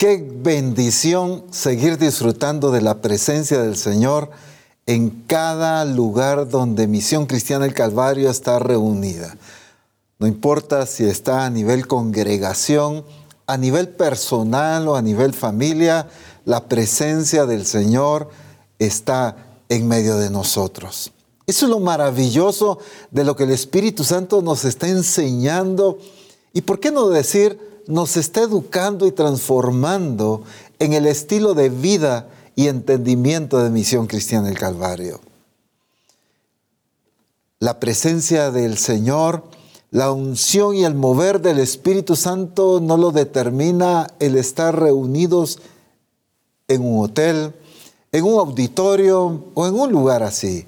Qué bendición seguir disfrutando de la presencia del Señor en cada lugar donde Misión Cristiana del Calvario está reunida. No importa si está a nivel congregación, a nivel personal o a nivel familia, la presencia del Señor está en medio de nosotros. Eso es lo maravilloso de lo que el Espíritu Santo nos está enseñando y, ¿por qué no decir, nos está educando y transformando en el estilo de vida y entendimiento de Misión Cristiana del Calvario? La presencia del Señor, la unción y el mover del Espíritu Santo no lo determina el estar reunidos en un hotel, en un auditorio o en un lugar así.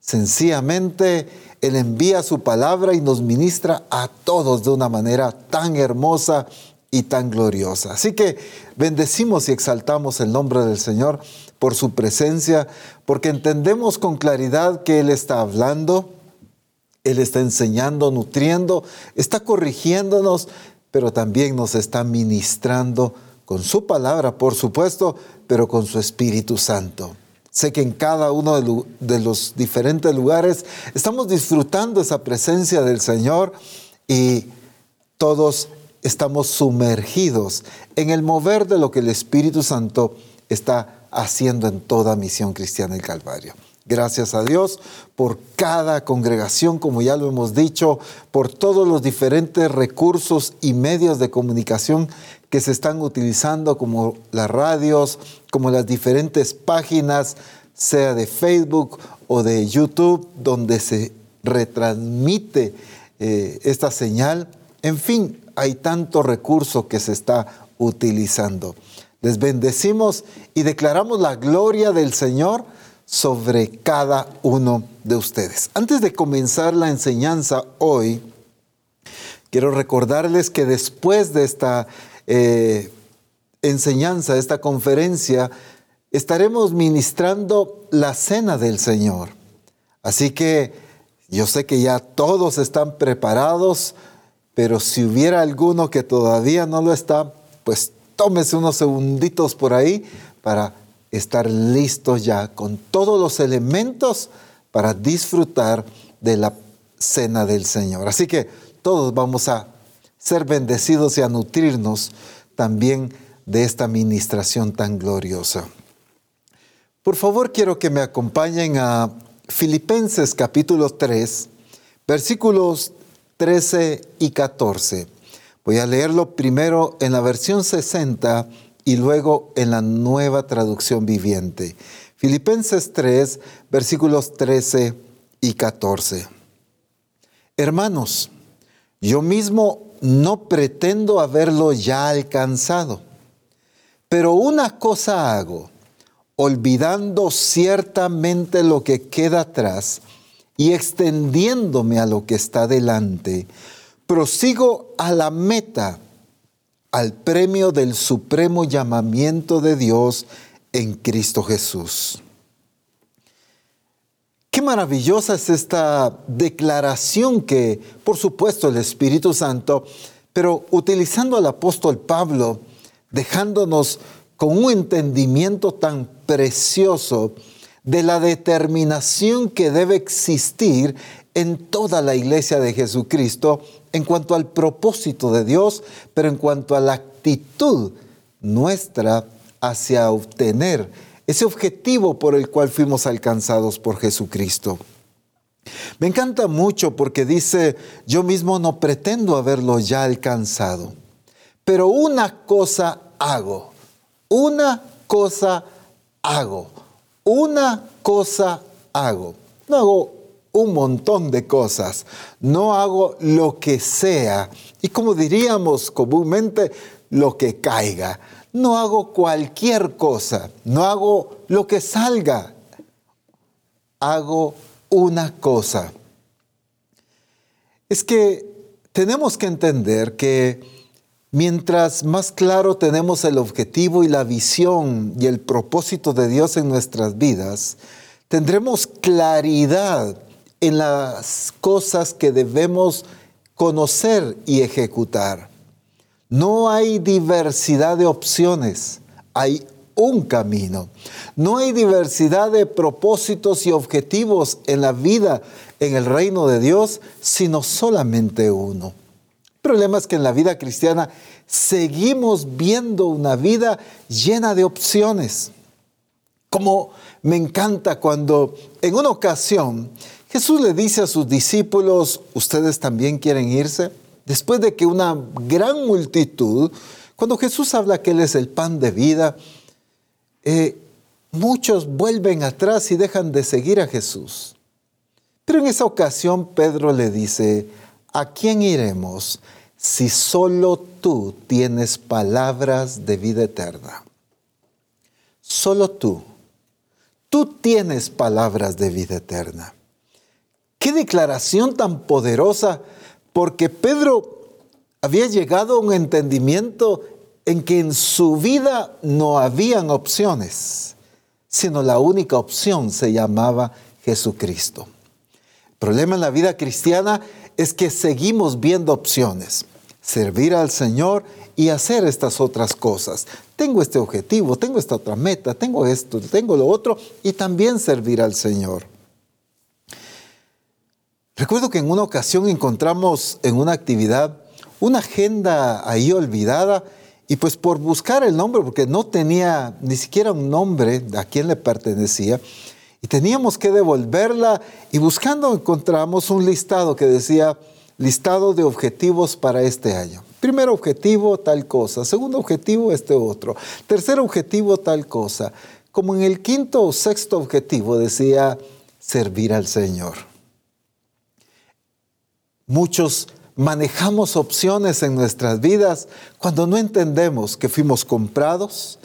Sencillamente, Él envía su palabra y nos ministra a todos de una manera tan hermosa y tan gloriosa. Así que bendecimos y exaltamos el nombre del Señor por su presencia, porque entendemos con claridad que Él está hablando, Él está enseñando, nutriendo, está corrigiéndonos, pero también nos está ministrando con su palabra, por supuesto, pero con su Espíritu Santo. Sé que en cada uno de los diferentes lugares estamos disfrutando esa presencia del Señor y todos estamos sumergidos en el mover de lo que el Espíritu Santo está haciendo en toda misión cristiana del Calvario. Gracias a Dios por cada congregación, como ya lo hemos dicho, por todos los diferentes recursos y medios de comunicación que se están utilizando, como las radios, como las diferentes páginas, sea de Facebook o de YouTube, donde se retransmite eh, esta señal. En fin, hay tanto recurso que se está utilizando. Les bendecimos y declaramos la gloria del Señor sobre cada uno de ustedes. Antes de comenzar la enseñanza hoy, quiero recordarles que después de esta eh, enseñanza, esta conferencia, estaremos ministrando la cena del Señor. Así que yo sé que ya todos están preparados, pero si hubiera alguno que todavía no lo está, pues tómese unos segunditos por ahí para estar listos ya con todos los elementos para disfrutar de la cena del Señor. Así que todos vamos a ser bendecidos y a nutrirnos también de esta administración tan gloriosa. Por favor, quiero que me acompañen a Filipenses capítulo 3, versículos 13 y 14. Voy a leerlo primero en la versión 60 y luego en la nueva traducción viviente. Filipenses 3, versículos 13 y 14. Hermanos, yo mismo no pretendo haberlo ya alcanzado, pero una cosa hago, olvidando ciertamente lo que queda atrás y extendiéndome a lo que está delante, prosigo a la meta al premio del supremo llamamiento de Dios en Cristo Jesús. Qué maravillosa es esta declaración que, por supuesto, el Espíritu Santo, pero utilizando al apóstol Pablo, dejándonos con un entendimiento tan precioso de la determinación que debe existir en toda la iglesia de Jesucristo en cuanto al propósito de Dios, pero en cuanto a la actitud nuestra hacia obtener ese objetivo por el cual fuimos alcanzados por Jesucristo. Me encanta mucho porque dice, yo mismo no pretendo haberlo ya alcanzado, pero una cosa hago, una cosa hago, una cosa hago. No hago un montón de cosas. No hago lo que sea. Y como diríamos comúnmente, lo que caiga. No hago cualquier cosa. No hago lo que salga. Hago una cosa. Es que tenemos que entender que mientras más claro tenemos el objetivo y la visión y el propósito de Dios en nuestras vidas, tendremos claridad en las cosas que debemos conocer y ejecutar. No hay diversidad de opciones, hay un camino. No hay diversidad de propósitos y objetivos en la vida en el reino de Dios, sino solamente uno. El problema es que en la vida cristiana seguimos viendo una vida llena de opciones. Como me encanta cuando en una ocasión Jesús le dice a sus discípulos, ¿ustedes también quieren irse? Después de que una gran multitud, cuando Jesús habla que Él es el pan de vida, eh, muchos vuelven atrás y dejan de seguir a Jesús. Pero en esa ocasión Pedro le dice, ¿a quién iremos si solo tú tienes palabras de vida eterna? Solo tú. Tú tienes palabras de vida eterna. Qué declaración tan poderosa, porque Pedro había llegado a un entendimiento en que en su vida no habían opciones, sino la única opción se llamaba Jesucristo. El problema en la vida cristiana es que seguimos viendo opciones, servir al Señor y hacer estas otras cosas. Tengo este objetivo, tengo esta otra meta, tengo esto, tengo lo otro y también servir al Señor. Recuerdo que en una ocasión encontramos en una actividad una agenda ahí olvidada y pues por buscar el nombre, porque no tenía ni siquiera un nombre a quién le pertenecía, y teníamos que devolverla y buscando encontramos un listado que decía listado de objetivos para este año. Primer objetivo, tal cosa. Segundo objetivo, este otro. Tercer objetivo, tal cosa. Como en el quinto o sexto objetivo decía servir al Señor. Muchos manejamos opciones en nuestras vidas cuando no entendemos que fuimos comprados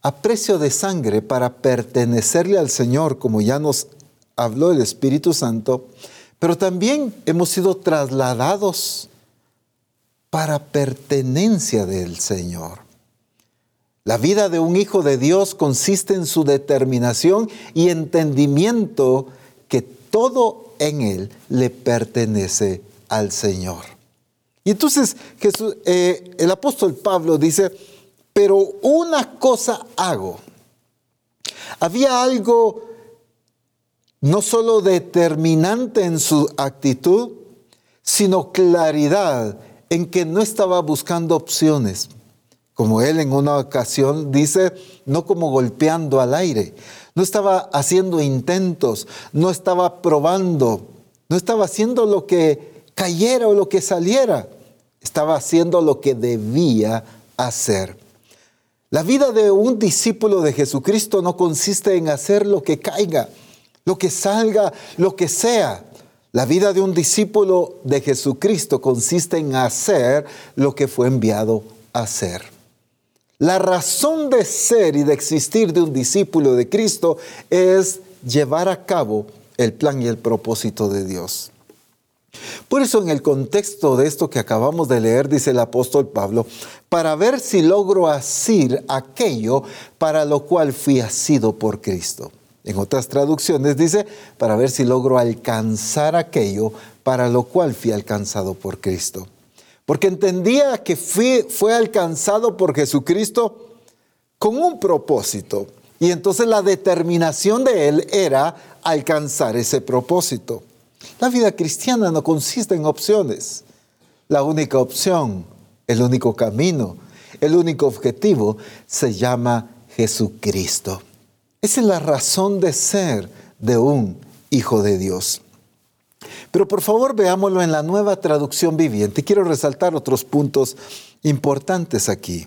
a precio de sangre para pertenecerle al Señor, como ya nos habló el Espíritu Santo, pero también hemos sido trasladados para pertenencia del Señor. La vida de un hijo de Dios consiste en su determinación y entendimiento que todo en él le pertenece al Señor. Y entonces Jesús, eh, el apóstol Pablo dice, pero una cosa hago. Había algo no solo determinante en su actitud, sino claridad en que no estaba buscando opciones. Como él en una ocasión dice, no como golpeando al aire, no estaba haciendo intentos, no estaba probando, no estaba haciendo lo que cayera o lo que saliera. Estaba haciendo lo que debía hacer. La vida de un discípulo de Jesucristo no consiste en hacer lo que caiga, lo que salga, lo que sea. La vida de un discípulo de Jesucristo consiste en hacer lo que fue enviado a hacer. La razón de ser y de existir de un discípulo de Cristo es llevar a cabo el plan y el propósito de Dios. Por eso en el contexto de esto que acabamos de leer, dice el apóstol Pablo, para ver si logro asir aquello para lo cual fui asido por Cristo. En otras traducciones dice, para ver si logro alcanzar aquello para lo cual fui alcanzado por Cristo. Porque entendía que fue alcanzado por Jesucristo con un propósito. Y entonces la determinación de él era alcanzar ese propósito. La vida cristiana no consiste en opciones. La única opción, el único camino, el único objetivo se llama Jesucristo. Esa es la razón de ser de un hijo de Dios. Pero por favor veámoslo en la nueva traducción viviente. Quiero resaltar otros puntos importantes aquí.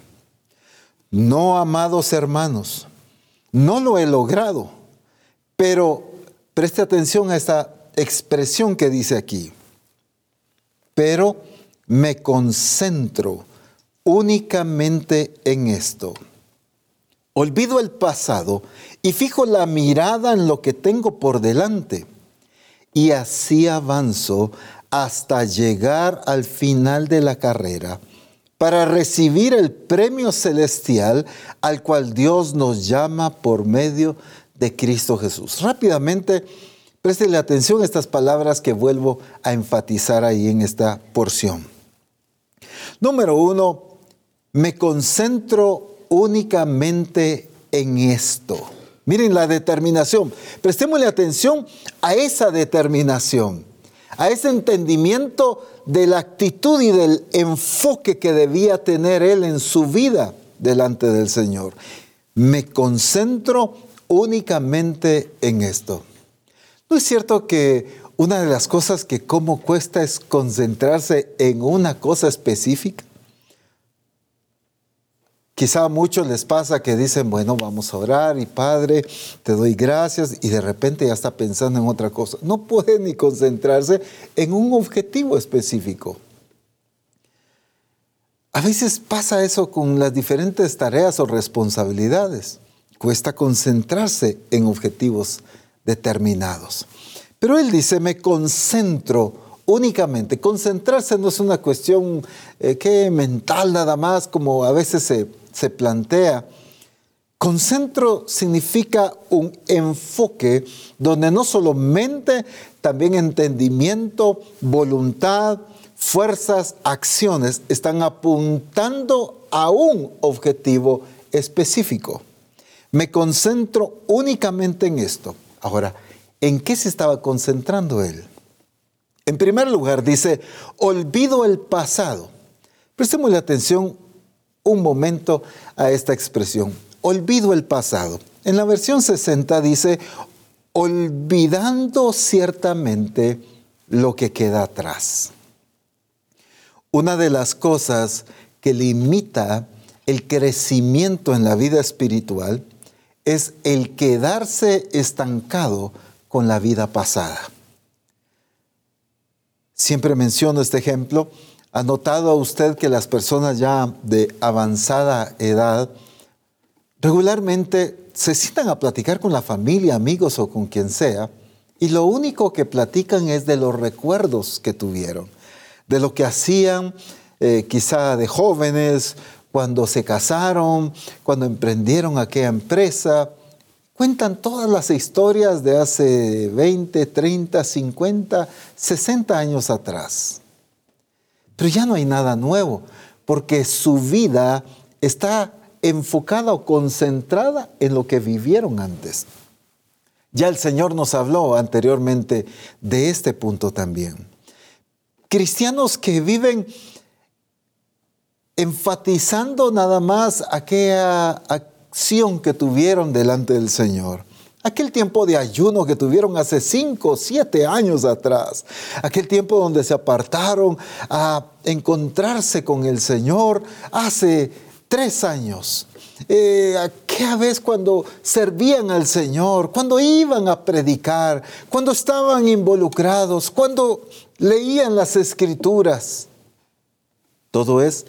No, amados hermanos, no lo he logrado, pero preste atención a esta expresión que dice aquí, pero me concentro únicamente en esto. Olvido el pasado y fijo la mirada en lo que tengo por delante. Y así avanzo hasta llegar al final de la carrera para recibir el premio celestial al cual Dios nos llama por medio de Cristo Jesús. Rápidamente Préstele atención a estas palabras que vuelvo a enfatizar ahí en esta porción. Número uno, me concentro únicamente en esto. Miren la determinación. Prestémosle atención a esa determinación, a ese entendimiento de la actitud y del enfoque que debía tener él en su vida delante del Señor. Me concentro únicamente en esto. ¿No es cierto que una de las cosas que como cuesta es concentrarse en una cosa específica? Quizá a muchos les pasa que dicen, bueno, vamos a orar y Padre, te doy gracias y de repente ya está pensando en otra cosa. No puede ni concentrarse en un objetivo específico. A veces pasa eso con las diferentes tareas o responsabilidades. Cuesta concentrarse en objetivos determinados. Pero él dice, me concentro únicamente. Concentrarse no es una cuestión eh, mental nada más, como a veces se se plantea. Concentro significa un enfoque donde no solo mente, también entendimiento, voluntad, fuerzas, acciones están apuntando a un objetivo específico. Me concentro únicamente en esto. Ahora, ¿en qué se estaba concentrando él? En primer lugar, dice, olvido el pasado. Prestémosle atención un momento a esta expresión. Olvido el pasado. En la versión 60 dice, olvidando ciertamente lo que queda atrás. Una de las cosas que limita el crecimiento en la vida espiritual es el quedarse estancado con la vida pasada. Siempre menciono este ejemplo ¿Ha notado usted que las personas ya de avanzada edad regularmente se sientan a platicar con la familia, amigos o con quien sea, y lo único que platican es de los recuerdos que tuvieron, de lo que hacían eh, quizá de jóvenes, cuando se casaron, cuando emprendieron aquella empresa. Cuentan todas las historias de hace 20, 30, 50, 60 años atrás. Pero ya no hay nada nuevo, porque su vida está enfocada o concentrada en lo que vivieron antes. Ya el Señor nos habló anteriormente de este punto también. Cristianos que viven enfatizando nada más aquella acción que tuvieron delante del Señor aquel tiempo de ayuno que tuvieron hace cinco siete años atrás, aquel tiempo donde se apartaron a encontrarse con el Señor hace tres años. Eh, aquella vez cuando servían al Señor, cuando iban a predicar, cuando estaban involucrados, cuando leían las escrituras. Todo es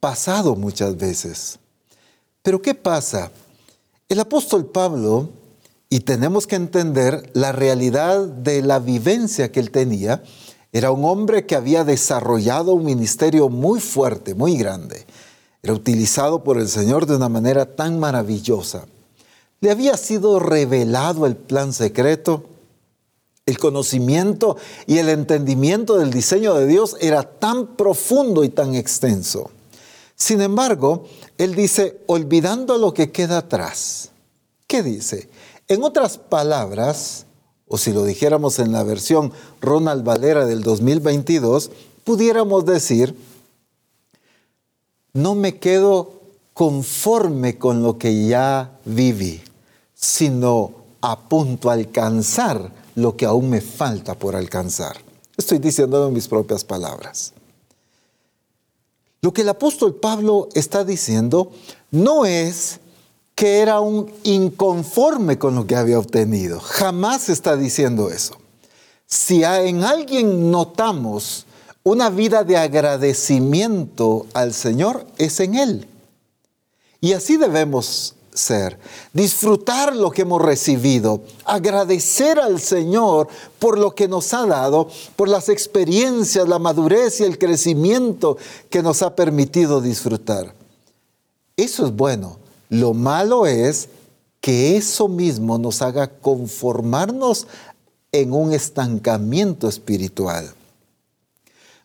pasado muchas veces. Pero ¿qué pasa? El apóstol Pablo y tenemos que entender la realidad de la vivencia que él tenía. Era un hombre que había desarrollado un ministerio muy fuerte, muy grande. Era utilizado por el Señor de una manera tan maravillosa. Le había sido revelado el plan secreto. El conocimiento y el entendimiento del diseño de Dios era tan profundo y tan extenso. Sin embargo, él dice, olvidando lo que queda atrás. ¿Qué dice? En otras palabras, o si lo dijéramos en la versión Ronald Valera del 2022, pudiéramos decir, no me quedo conforme con lo que ya viví, sino apunto a alcanzar lo que aún me falta por alcanzar. Estoy diciendo en mis propias palabras. Lo que el apóstol Pablo está diciendo no es que era un inconforme con lo que había obtenido. Jamás está diciendo eso. Si en alguien notamos una vida de agradecimiento al Señor, es en Él. Y así debemos ser, disfrutar lo que hemos recibido, agradecer al Señor por lo que nos ha dado, por las experiencias, la madurez y el crecimiento que nos ha permitido disfrutar. Eso es bueno, lo malo es que eso mismo nos haga conformarnos en un estancamiento espiritual.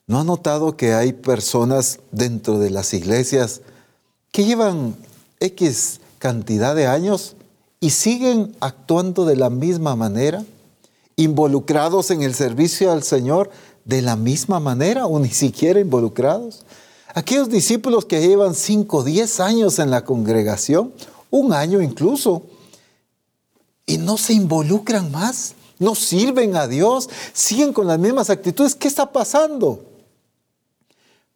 ¿No ha notado que hay personas dentro de las iglesias que llevan X cantidad de años y siguen actuando de la misma manera, involucrados en el servicio al Señor de la misma manera o ni siquiera involucrados. Aquellos discípulos que llevan 5, 10 años en la congregación, un año incluso, y no se involucran más, no sirven a Dios, siguen con las mismas actitudes. ¿Qué está pasando?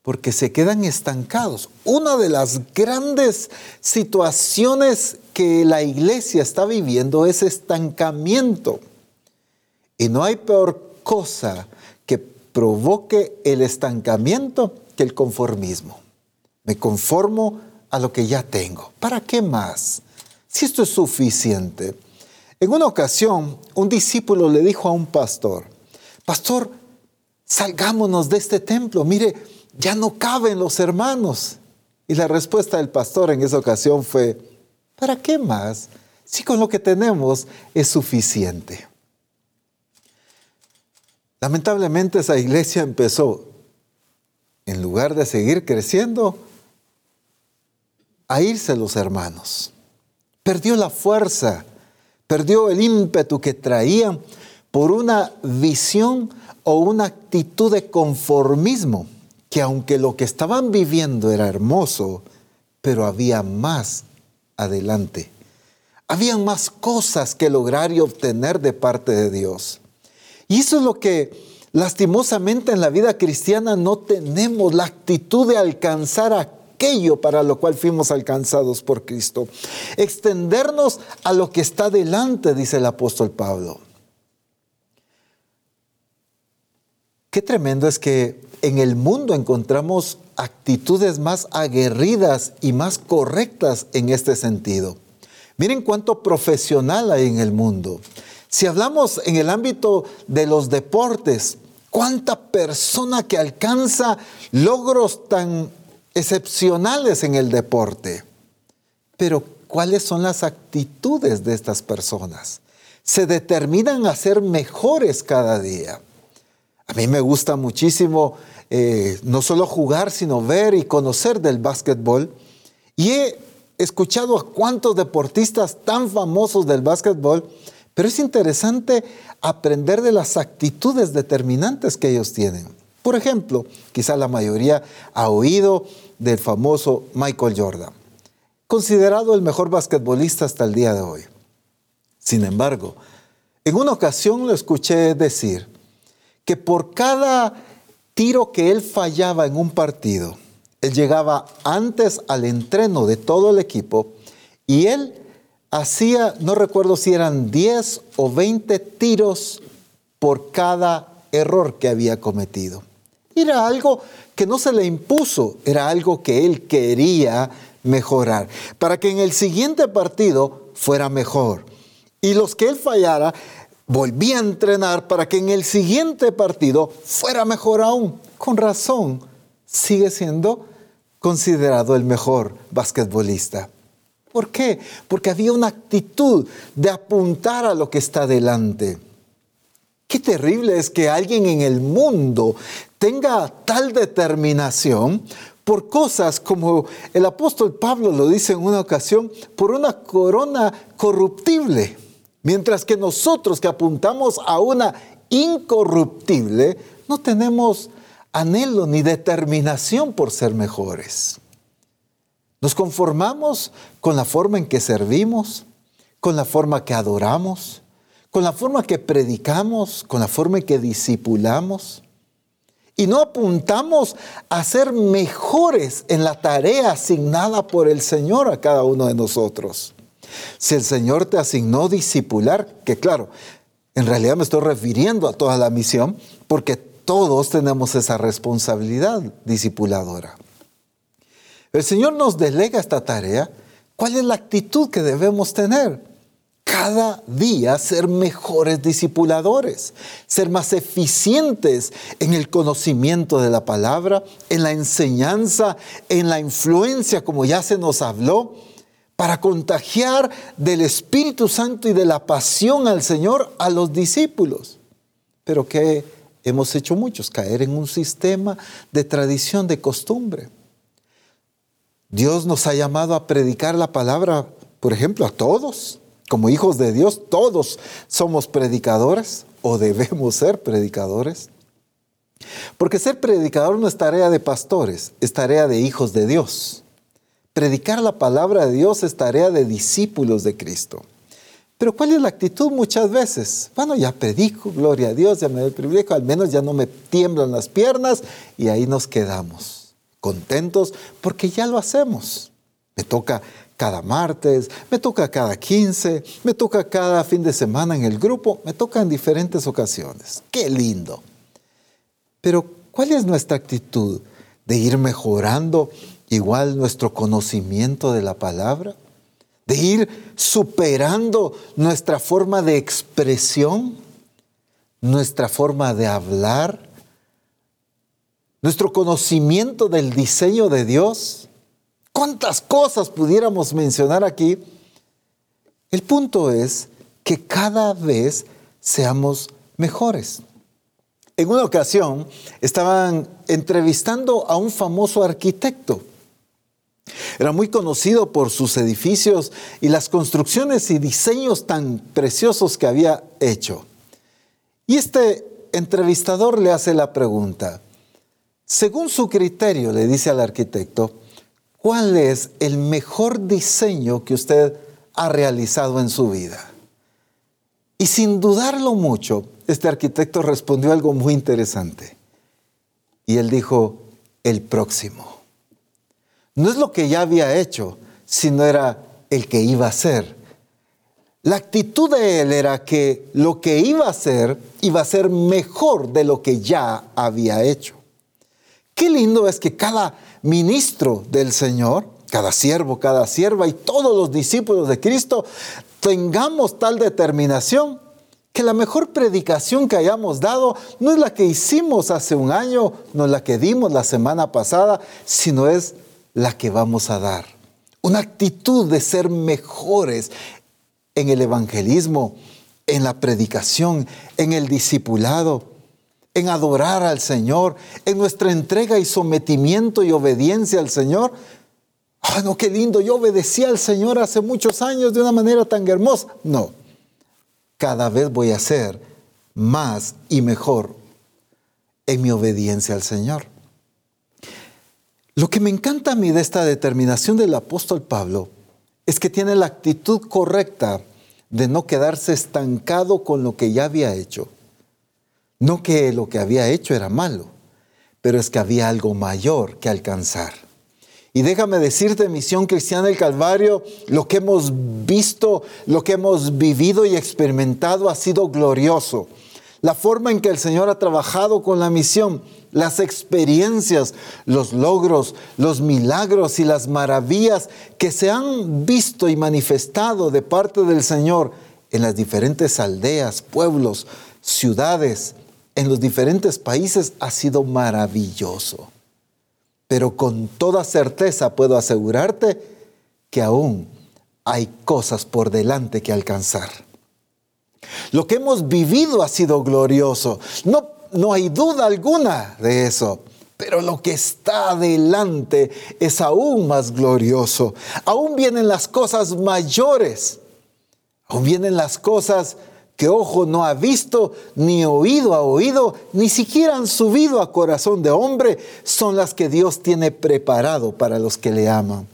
Porque se quedan estancados. Una de las grandes situaciones que la iglesia está viviendo es estancamiento. Y no hay peor cosa que provoque el estancamiento que el conformismo. Me conformo a lo que ya tengo. ¿Para qué más? Si esto es suficiente. En una ocasión, un discípulo le dijo a un pastor, pastor, salgámonos de este templo, mire, ya no caben los hermanos. Y la respuesta del pastor en esa ocasión fue, ¿para qué más? Si con lo que tenemos es suficiente. Lamentablemente esa iglesia empezó, en lugar de seguir creciendo, a irse los hermanos. Perdió la fuerza perdió el ímpetu que traían por una visión o una actitud de conformismo, que aunque lo que estaban viviendo era hermoso, pero había más adelante. Habían más cosas que lograr y obtener de parte de Dios. Y eso es lo que lastimosamente en la vida cristiana no tenemos la actitud de alcanzar aquello para lo cual fuimos alcanzados por Cristo. Extendernos a lo que está delante, dice el apóstol Pablo. Qué tremendo es que en el mundo encontramos actitudes más aguerridas y más correctas en este sentido. Miren cuánto profesional hay en el mundo. Si hablamos en el ámbito de los deportes, cuánta persona que alcanza logros tan excepcionales en el deporte. Pero ¿cuáles son las actitudes de estas personas? Se determinan a ser mejores cada día. A mí me gusta muchísimo eh, no solo jugar, sino ver y conocer del básquetbol. Y he escuchado a cuántos deportistas tan famosos del básquetbol, pero es interesante aprender de las actitudes determinantes que ellos tienen. Por ejemplo, quizá la mayoría ha oído del famoso Michael Jordan, considerado el mejor basquetbolista hasta el día de hoy. Sin embargo, en una ocasión lo escuché decir que por cada tiro que él fallaba en un partido, él llegaba antes al entreno de todo el equipo y él hacía, no recuerdo si eran 10 o 20 tiros por cada error que había cometido. Era algo que no se le impuso, era algo que él quería mejorar, para que en el siguiente partido fuera mejor. Y los que él fallara, volvía a entrenar para que en el siguiente partido fuera mejor aún. Con razón, sigue siendo considerado el mejor basquetbolista. ¿Por qué? Porque había una actitud de apuntar a lo que está delante. Qué terrible es que alguien en el mundo tenga tal determinación por cosas como el apóstol Pablo lo dice en una ocasión, por una corona corruptible, mientras que nosotros que apuntamos a una incorruptible, no tenemos anhelo ni determinación por ser mejores. Nos conformamos con la forma en que servimos, con la forma que adoramos, con la forma que predicamos, con la forma en que discipulamos. Y no apuntamos a ser mejores en la tarea asignada por el Señor a cada uno de nosotros. Si el Señor te asignó discipular, que claro, en realidad me estoy refiriendo a toda la misión, porque todos tenemos esa responsabilidad discipuladora. El Señor nos delega esta tarea. ¿Cuál es la actitud que debemos tener? cada día ser mejores discipuladores, ser más eficientes en el conocimiento de la palabra, en la enseñanza, en la influencia, como ya se nos habló, para contagiar del Espíritu Santo y de la pasión al Señor a los discípulos. Pero que hemos hecho muchos, caer en un sistema de tradición, de costumbre Dios nos ha llamado a predicar la palabra, por ejemplo, a todos. Como hijos de Dios, todos somos predicadores o debemos ser predicadores. Porque ser predicador no es tarea de pastores, es tarea de hijos de Dios. Predicar la palabra de Dios es tarea de discípulos de Cristo. Pero ¿cuál es la actitud muchas veces? Bueno, ya predico, gloria a Dios, ya me doy privilegio, al menos ya no me tiemblan las piernas y ahí nos quedamos, contentos porque ya lo hacemos. Me toca cada martes, me toca cada 15, me toca cada fin de semana en el grupo, me toca en diferentes ocasiones. ¡Qué lindo! Pero ¿cuál es nuestra actitud de ir mejorando igual nuestro conocimiento de la palabra? ¿De ir superando nuestra forma de expresión? ¿Nuestra forma de hablar? ¿Nuestro conocimiento del diseño de Dios? ¿Cuántas cosas pudiéramos mencionar aquí? El punto es que cada vez seamos mejores. En una ocasión estaban entrevistando a un famoso arquitecto. Era muy conocido por sus edificios y las construcciones y diseños tan preciosos que había hecho. Y este entrevistador le hace la pregunta, según su criterio, le dice al arquitecto, ¿cuál es el mejor diseño que usted ha realizado en su vida? Y sin dudarlo mucho, este arquitecto respondió algo muy interesante. Y él dijo, el próximo. No es lo que ya había hecho, sino era el que iba a ser. La actitud de él era que lo que iba a hacer iba a ser mejor de lo que ya había hecho. Qué lindo es que cada ministro del Señor, cada siervo, cada sierva y todos los discípulos de Cristo tengamos tal determinación que la mejor predicación que hayamos dado no es la que hicimos hace un año, no es la que dimos la semana pasada, sino es la que vamos a dar. Una actitud de ser mejores en el evangelismo, en la predicación, en el discipulado, en adorar al Señor, en nuestra entrega y sometimiento y obediencia al Señor. Ah, no, qué lindo, yo obedecí al Señor hace muchos años de una manera tan hermosa. No cada vez voy a ser más y mejor en mi obediencia al Señor. Lo que me encanta a mí de esta determinación del apóstol Pablo es que tiene la actitud correcta de no quedarse estancado con lo que ya había hecho. No que lo que había hecho era malo, pero es que había algo mayor que alcanzar. Y déjame decirte, Misión Cristiana del Calvario, lo que hemos visto, lo que hemos vivido y experimentado ha sido glorioso. La forma en que el Señor ha trabajado con la misión, las experiencias, los logros, los milagros y las maravillas que se han visto y manifestado de parte del Señor en las diferentes aldeas, pueblos, ciudades, en los diferentes países ha sido maravilloso pero con toda certeza puedo asegurarte que aún hay cosas por delante que alcanzar. Lo que hemos vivido ha sido glorioso, no, no hay duda alguna de eso. Pero lo que está adelante es aún más glorioso. Aún vienen las cosas mayores. Aún vienen las cosas que ojo no ha visto, ni oído ha oído, ni siquiera han subido a corazón de hombre, son las que Dios tiene preparado para los que le aman.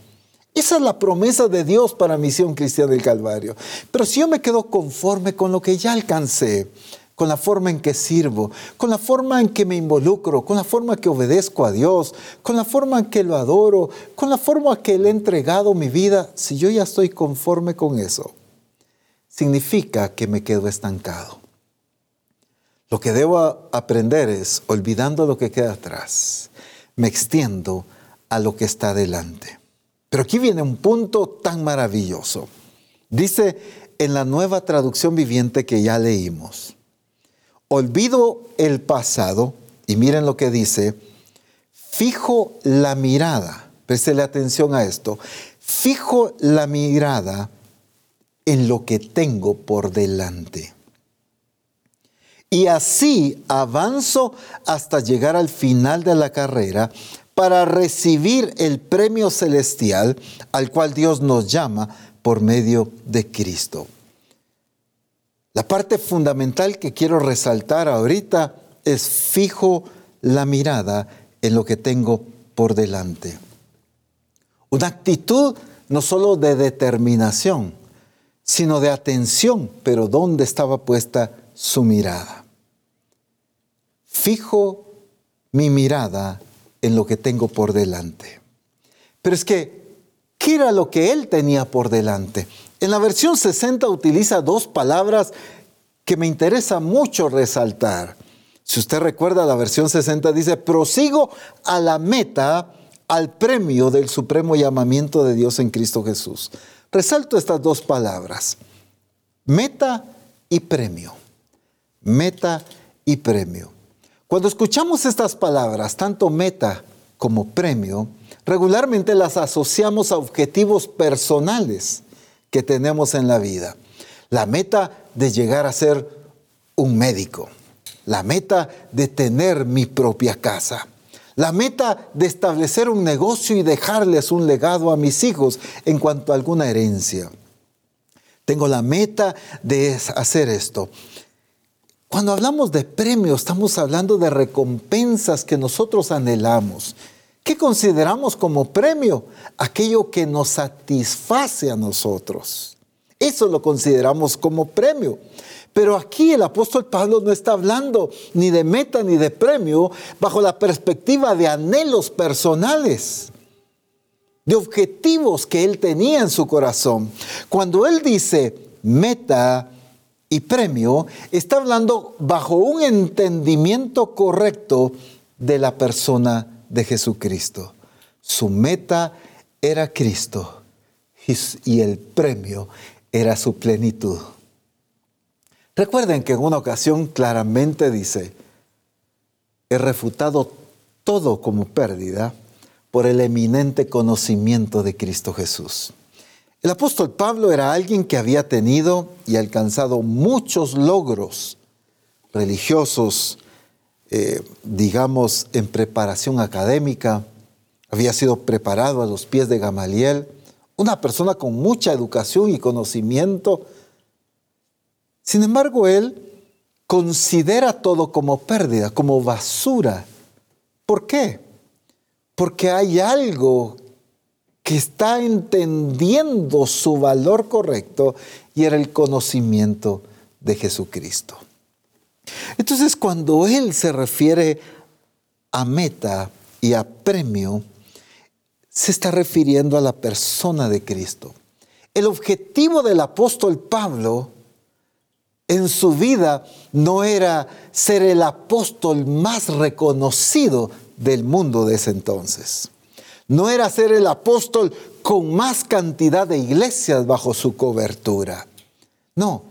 Esa es la promesa de Dios para Misión Cristiana del Calvario. Pero si yo me quedo conforme con lo que ya alcancé, con la forma en que sirvo, con la forma en que me involucro, con la forma que obedezco a Dios, con la forma en que lo adoro, con la forma en que le he entregado mi vida, si yo ya estoy conforme con eso, significa que me quedo estancado. Lo que debo aprender es, olvidando lo que queda atrás, me extiendo a lo que está delante. Pero aquí viene un punto tan maravilloso. Dice en la nueva traducción viviente que ya leímos, olvido el pasado, y miren lo que dice, fijo la mirada, préstele atención a esto, fijo la mirada en lo que tengo por delante. Y así avanzo hasta llegar al final de la carrera para recibir el premio celestial al cual Dios nos llama por medio de Cristo. La parte fundamental que quiero resaltar ahorita es fijo la mirada en lo que tengo por delante. Una actitud no solo de determinación, sino de atención, pero ¿dónde estaba puesta su mirada? Fijo mi mirada en lo que tengo por delante. Pero es que, ¿qué era lo que él tenía por delante? En la versión 60 utiliza dos palabras que me interesa mucho resaltar. Si usted recuerda, la versión 60 dice, prosigo a la meta, al premio del supremo llamamiento de Dios en Cristo Jesús. Resalto estas dos palabras, meta y premio. Meta y premio. Cuando escuchamos estas palabras, tanto meta como premio, regularmente las asociamos a objetivos personales que tenemos en la vida. La meta de llegar a ser un médico. La meta de tener mi propia casa. La meta de establecer un negocio y dejarles un legado a mis hijos en cuanto a alguna herencia. Tengo la meta de hacer esto. Cuando hablamos de premios, estamos hablando de recompensas que nosotros anhelamos ¿Qué consideramos como premio? Aquello que nos satisface a nosotros. Eso lo consideramos como premio. Pero aquí el apóstol Pablo no está hablando ni de meta ni de premio bajo la perspectiva de anhelos personales, de objetivos que él tenía en su corazón. Cuando él dice meta y premio, está hablando bajo un entendimiento correcto de la persona de Jesucristo. Su meta era Cristo y el premio era su plenitud. Recuerden que en una ocasión claramente dice, he refutado todo como pérdida por el eminente conocimiento de Cristo Jesús. El apóstol Pablo era alguien que había tenido y alcanzado muchos logros religiosos, eh, digamos, en preparación académica, había sido preparado a los pies de Gamaliel, una persona con mucha educación y conocimiento. Sin embargo, él considera todo como pérdida, como basura. ¿Por qué? Porque hay algo que está entendiendo su valor correcto y era el conocimiento de Jesucristo. Entonces, cuando él se refiere a meta y a premio, se está refiriendo a la persona de Cristo. El objetivo del apóstol Pablo en su vida no era ser el apóstol más reconocido del mundo de ese entonces. No era ser el apóstol con más cantidad de iglesias bajo su cobertura. No,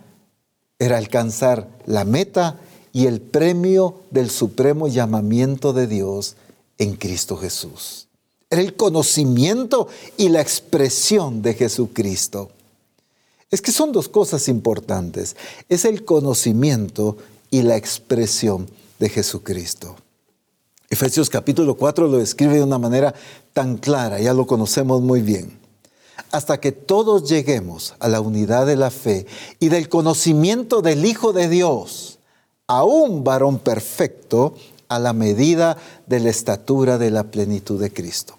era alcanzar la meta y el premio del supremo llamamiento de Dios en Cristo Jesús. Era el conocimiento y la expresión de Jesucristo. Es que son dos cosas importantes. Es el conocimiento y la expresión de Jesucristo. Efesios capítulo 4 lo describe de una manera tan clara, ya lo conocemos muy bien. Hasta que todos lleguemos a la unidad de la fe y del conocimiento del Hijo de Dios a un varón perfecto a la medida de la estatura de la plenitud de Cristo.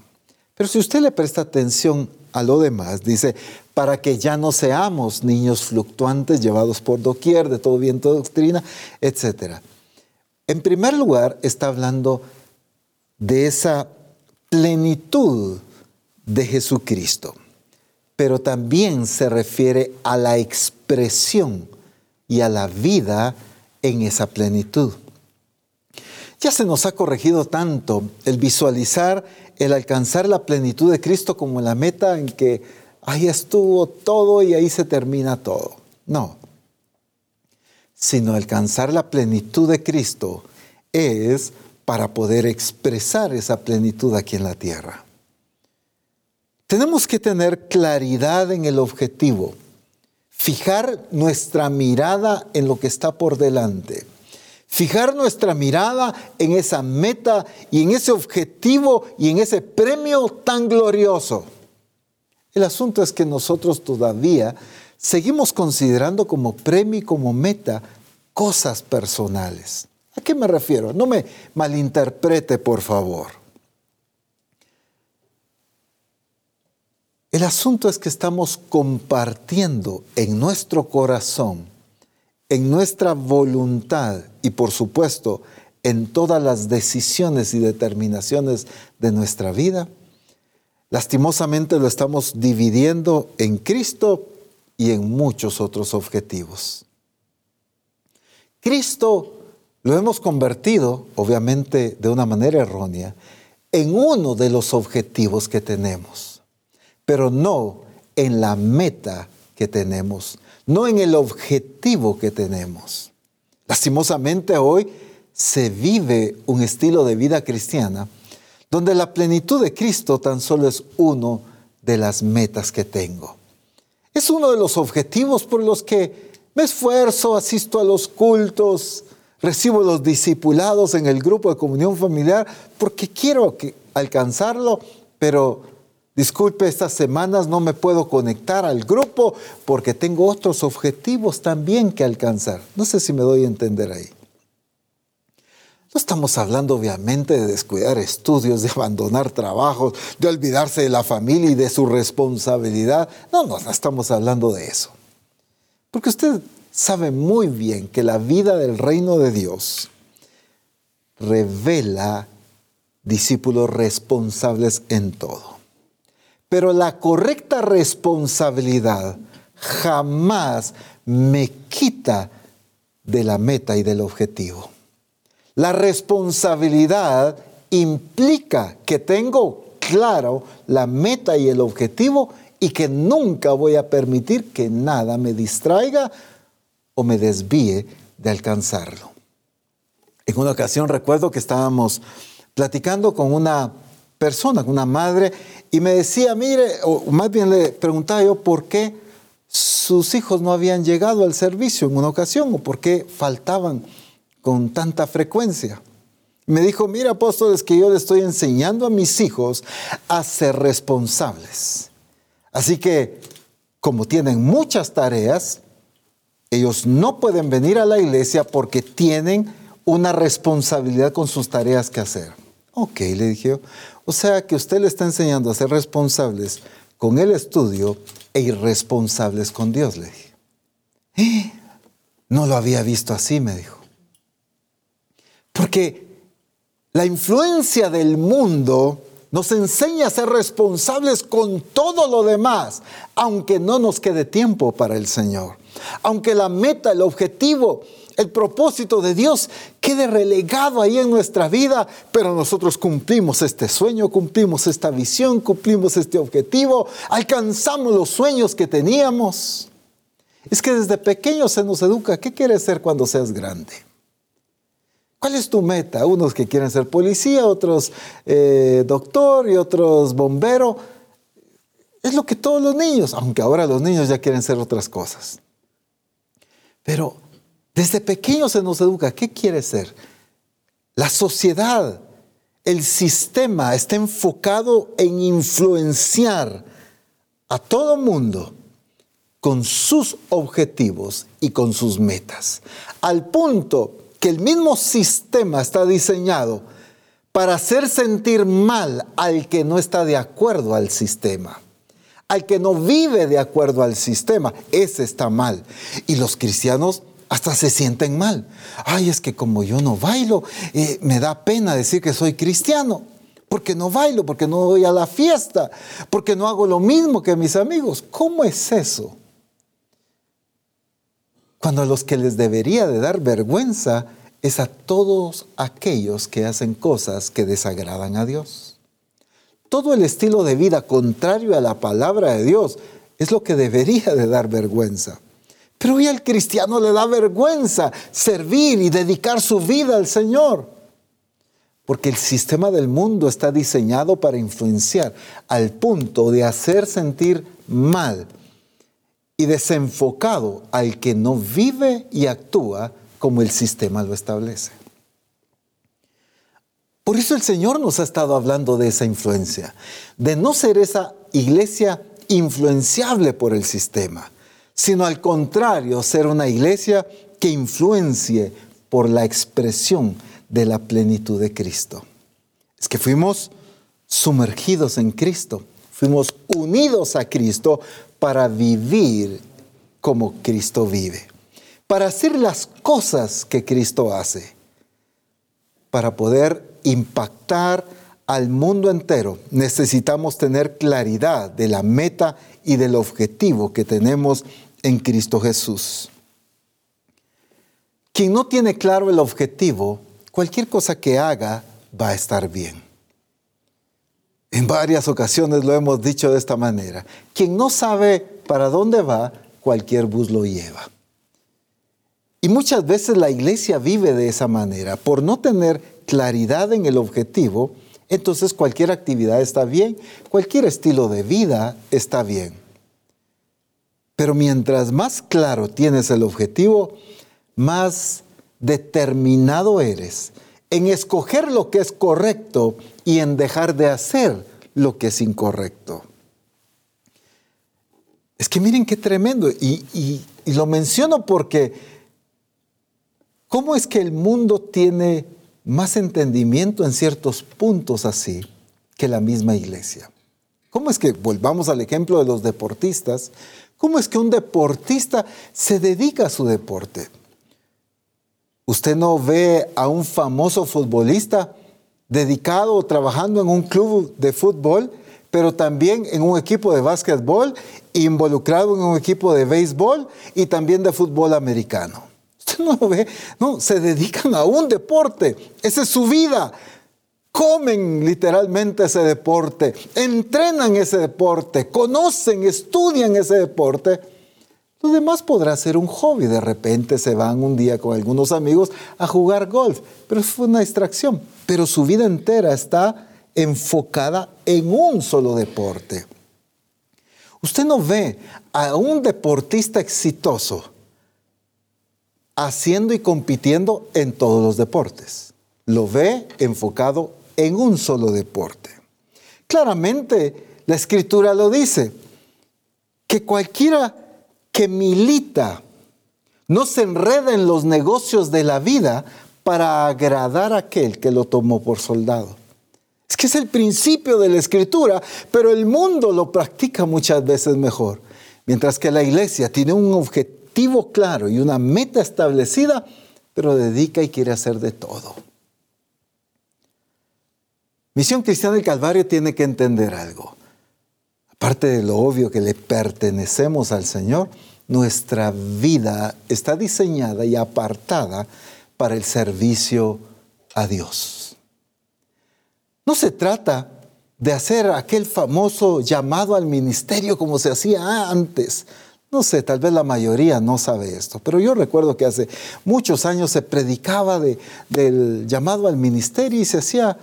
Pero si usted le presta atención a lo demás, dice, para que ya no seamos niños fluctuantes llevados por doquier de todo viento de doctrina, etc. En primer lugar, está hablando de esa plenitud de Jesucristo, pero también se refiere a la expresión y a la vida en esa plenitud. Ya se nos ha corregido tanto el visualizar, el alcanzar la plenitud de Cristo como la meta en que ahí estuvo todo y ahí se termina todo. No, sino alcanzar la plenitud de Cristo es para poder expresar esa plenitud aquí en la tierra. Tenemos que tener claridad en el objetivo fijar nuestra mirada en lo que está por delante, Fijar nuestra mirada en esa meta y en ese objetivo y en ese premio tan glorioso. El asunto es que nosotros todavía seguimos considerando como premio y como meta cosas personales. ¿A qué me refiero? No me malinterprete, por favor. El asunto es que estamos compartiendo en nuestro corazón, en nuestra voluntad y por supuesto en todas las decisiones y determinaciones de nuestra vida. Lastimosamente lo estamos dividiendo en Cristo y en muchos otros objetivos. Cristo lo hemos convertido, obviamente de una manera errónea, en uno de los objetivos que tenemos, pero no en la meta que tenemos, no en el objetivo que tenemos. Lastimosamente hoy se vive un estilo de vida cristiana donde la plenitud de Cristo tan solo es uno de las metas que tengo. Es uno de los objetivos por los que me esfuerzo, asisto a los cultos, recibo los discipulados en el grupo de comunión familiar porque quiero alcanzarlo, pero disculpe, estas semanas no me puedo conectar al grupo porque tengo otros objetivos también que alcanzar. No sé si me doy a entender ahí. No estamos hablando obviamente de descuidar estudios, de abandonar trabajos, de olvidarse de la familia y de su responsabilidad. No, no, no estamos hablando de eso. Porque usted sabe muy bien que la vida del reino de Dios revela discípulos responsables en todo. Pero la correcta responsabilidad jamás me quita de la meta y del objetivo. La responsabilidad implica que tengo claro la meta y el objetivo y que nunca voy a permitir que nada me distraiga me desvíe de alcanzarlo. En una ocasión recuerdo que estábamos platicando con una persona, con una madre, y me decía, mire, o más bien le preguntaba yo por qué sus hijos no habían llegado al servicio en una ocasión o por qué faltaban con tanta frecuencia. Me dijo, mira apóstoles, que yo le estoy enseñando a mis hijos a ser responsables. Así que, como tienen muchas tareas, ellos no pueden venir a la iglesia porque tienen una responsabilidad con sus tareas que hacer. Ok, le dije O sea que usted le está enseñando a ser responsables con el estudio e irresponsables con Dios, le dije. No lo había visto así, me dijo. Porque la influencia del mundo nos enseña a ser responsables con todo lo demás, aunque no nos quede tiempo para el Señor. Aunque la meta, el objetivo, el propósito de Dios quede relegado ahí en nuestra vida, pero nosotros cumplimos este sueño, cumplimos esta visión, cumplimos este objetivo, alcanzamos los sueños que teníamos. Es que desde pequeño se nos educa, ¿qué quieres ser cuando seas grande? ¿Cuál es tu meta? Unos que quieren ser policía, otros eh, doctor y otros bombero. Es lo que todos los niños, aunque ahora los niños ya quieren ser otras cosas. Pero desde pequeño se nos educa, ¿qué quiere ser? La sociedad, el sistema está enfocado en influenciar a todo mundo con sus objetivos y con sus metas, al punto que el mismo sistema está diseñado para hacer sentir mal al que no está de acuerdo al sistema, al que no vive de acuerdo al sistema. Ese está mal. Y los cristianos hasta se sienten mal. Ay, es que como yo no bailo, eh, me da pena decir que soy cristiano. Porque no bailo, porque no voy a la fiesta, porque no hago lo mismo que mis amigos. ¿Cómo es eso? cuando a los que les debería de dar vergüenza es a todos aquellos que hacen cosas que desagradan a Dios. Todo el estilo de vida contrario a la palabra de Dios es lo que debería de dar vergüenza. Pero hoy al cristiano le da vergüenza servir y dedicar su vida al Señor. Porque el sistema del mundo está diseñado para influenciar al punto de hacer sentir mal y desenfocado al que no vive y actúa como el sistema lo establece. Por eso el Señor nos ha estado hablando de esa influencia, de no ser esa iglesia influenciable por el sistema, sino al contrario, ser una iglesia que influencie por la expresión de la plenitud de Cristo. Es que fuimos sumergidos en Cristo, fuimos unidos a Cristo para vivir como Cristo vive, para hacer las cosas que Cristo hace, para poder impactar al mundo entero. Necesitamos tener claridad de la meta y del objetivo que tenemos en Cristo Jesús. Quien no tiene claro el objetivo, cualquier cosa que haga va a estar bien. En varias ocasiones lo hemos dicho de esta manera. Quien no sabe para dónde va, cualquier bus lo lleva. Y muchas veces la iglesia vive de esa manera. Por no tener claridad en el objetivo, entonces cualquier actividad está bien, cualquier estilo de vida está bien. Pero mientras más claro tienes el objetivo, más determinado eres en escoger lo que es correcto y en dejar de hacer lo que es incorrecto. Es que miren qué tremendo. Y, lo menciono porque, ¿cómo es que el mundo tiene más entendimiento en ciertos puntos así que la misma iglesia? ¿Cómo es que, volvamos al ejemplo de los deportistas, ¿Cómo es que un deportista se dedica a su deporte? Usted no ve a un famoso futbolista dedicado o trabajando en un club de fútbol, pero también en un equipo de básquetbol, involucrado en un equipo de béisbol y también de fútbol americano. Usted no lo ve, no, se dedican a un deporte, esa es su vida comen literalmente ese deporte, entrenan ese deporte, conocen, estudian ese deporte. Lo demás podrá ser un hobby. De repente se van un día con algunos amigos a jugar golf, pero fue una distracción. Pero su vida entera está enfocada en un solo deporte. Usted no ve a un deportista exitoso haciendo y compitiendo en todos los deportes. Lo ve enfocado en un solo deporte. Claramente la escritura lo dice, que cualquiera que milita no se enreda en los negocios de la vida para agradar a aquel que lo tomó por soldado. Es que es el principio de la escritura, pero el mundo lo practica muchas veces mejor. Mientras que la iglesia tiene un objetivo claro y una meta establecida, pero dedica y quiere hacer de todo. Misión Cristiana del Calvario tiene que entender algo. Aparte de lo obvio que le pertenecemos al Señor, nuestra vida está diseñada y apartada para el servicio a Dios. No se trata de hacer aquel famoso llamado al ministerio como se hacía antes. No sé, tal vez la mayoría no sabe esto, pero yo recuerdo que hace muchos años se predicaba del llamado al ministerio y se hacía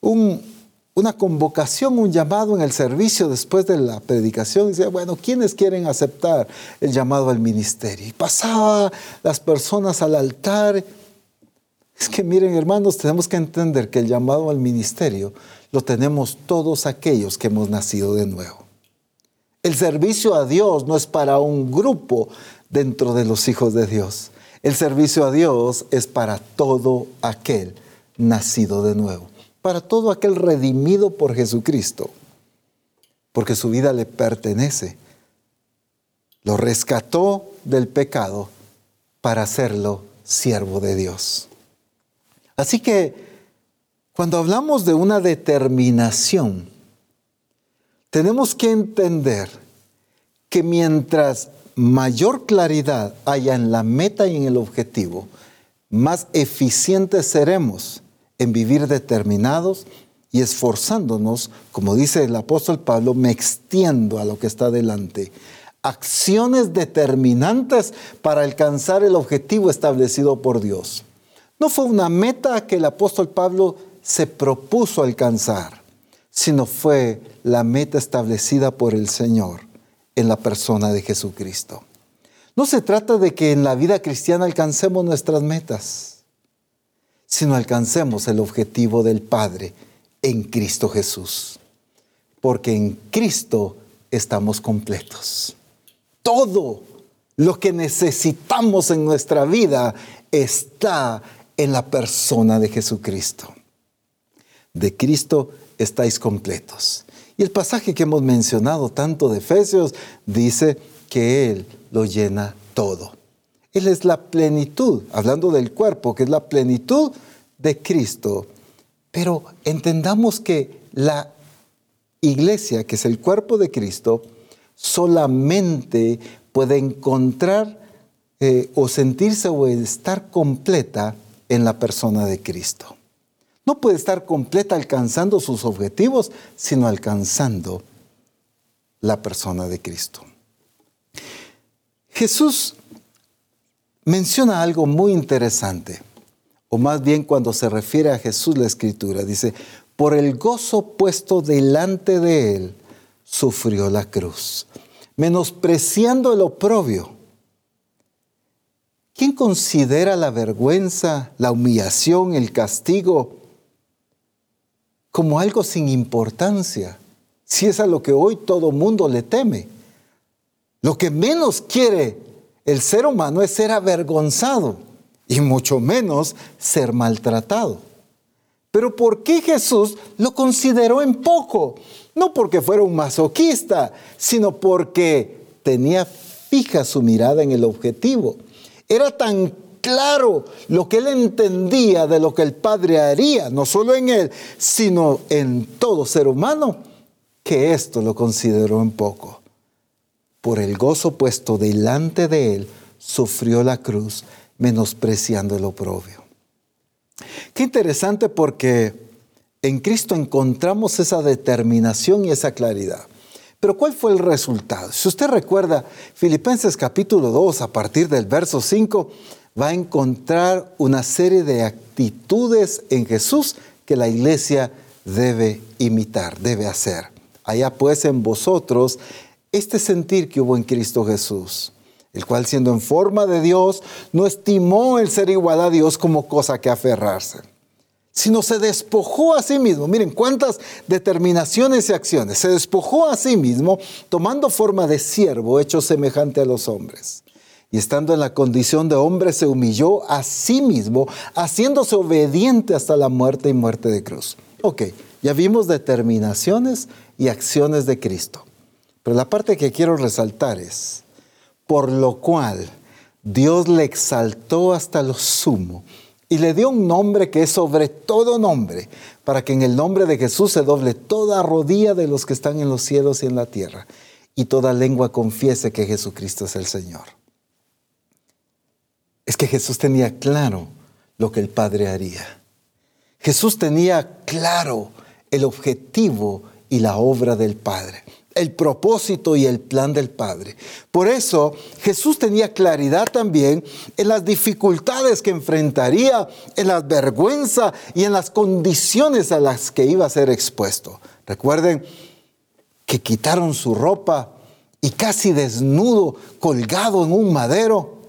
una convocación, un llamado en el servicio después de la predicación. Y decía, bueno, ¿quiénes quieren aceptar el llamado al ministerio? Y pasaba las personas al altar. Es que miren, hermanos, tenemos que entender que el llamado al ministerio lo tenemos todos aquellos que hemos nacido de nuevo. El servicio a Dios no es para un grupo dentro de los hijos de Dios. El servicio a Dios es para todo aquel nacido de nuevo para todo aquel redimido por Jesucristo, porque su vida le pertenece. Lo rescató del pecado para hacerlo siervo de Dios. Así que cuando hablamos de una determinación, tenemos que entender que mientras mayor claridad haya en la meta y en el objetivo, más eficientes seremos en vivir determinados y esforzándonos, como dice el apóstol Pablo, me extiendo a lo que está delante. Acciones determinantes para alcanzar el objetivo establecido por Dios. No fue una meta que el apóstol Pablo se propuso alcanzar, sino fue la meta establecida por el Señor en la persona de Jesucristo. No se trata de que en la vida cristiana alcancemos nuestras metas, sino alcancemos el objetivo del Padre en Cristo Jesús. Porque en Cristo estamos completos. Todo lo que necesitamos en nuestra vida está en la persona de Jesucristo. De Cristo estáis completos. Y el pasaje que hemos mencionado tanto de Efesios dice que Él lo llena todo. Él es la plenitud, hablando del cuerpo, que es la plenitud de Cristo. Pero entendamos que la iglesia, que es el cuerpo de Cristo, solamente puede encontrar eh, o sentirse o estar completa en la persona de Cristo. No puede estar completa alcanzando sus objetivos, sino alcanzando la persona de Cristo. Jesús menciona algo muy interesante, o más bien cuando se refiere a Jesús la escritura, dice, por el gozo puesto delante de él, sufrió la cruz, menospreciando el oprobio. ¿Quién considera la vergüenza, la humillación, el castigo como algo sin importancia? Si es a lo que hoy todo mundo le teme. Lo que menos quiere el ser humano es ser avergonzado y mucho menos ser maltratado. Pero ¿por qué Jesús lo consideró en poco? No porque fuera un masoquista, sino porque tenía fija su mirada en el objetivo. Era tan claro lo que él entendía de lo que el Padre haría, no solo en él, sino en todo ser humano, que esto lo consideró en poco por el gozo puesto delante de él, sufrió la cruz, menospreciando el oprobio. Qué interesante porque en Cristo encontramos esa determinación y esa claridad. Pero ¿cuál fue el resultado? Si usted recuerda, Filipenses capítulo 2, a partir del verso 5, va a encontrar una serie de actitudes en Jesús que la iglesia debe imitar, debe hacer. Allá pues en vosotros este sentir que hubo en Cristo Jesús, el cual siendo en forma de Dios, no estimó el ser igual a Dios como cosa que aferrarse, sino se despojó a sí mismo. Miren cuántas determinaciones y acciones. Se despojó a sí mismo, tomando forma de siervo, hecho semejante a los hombres. Y estando en la condición de hombre, se humilló a sí mismo, haciéndose obediente hasta la muerte y muerte de cruz. Ok, ya vimos determinaciones y acciones de Cristo. Pero la parte que quiero resaltar es, por lo cual Dios le exaltó hasta lo sumo y le dio un nombre que es sobre todo nombre, para que en el nombre de Jesús se doble toda rodilla de los que están en los cielos y en la tierra, y toda lengua confiese que Jesucristo es el Señor. Es que Jesús tenía claro lo que el Padre haría. Jesús tenía claro el objetivo y la obra del Padre el propósito y el plan del Padre. Por eso Jesús tenía claridad también en las dificultades que enfrentaría, en las vergüenzas y en las condiciones a las que iba a ser expuesto. Recuerden que quitaron su ropa y casi desnudo, colgado en un madero,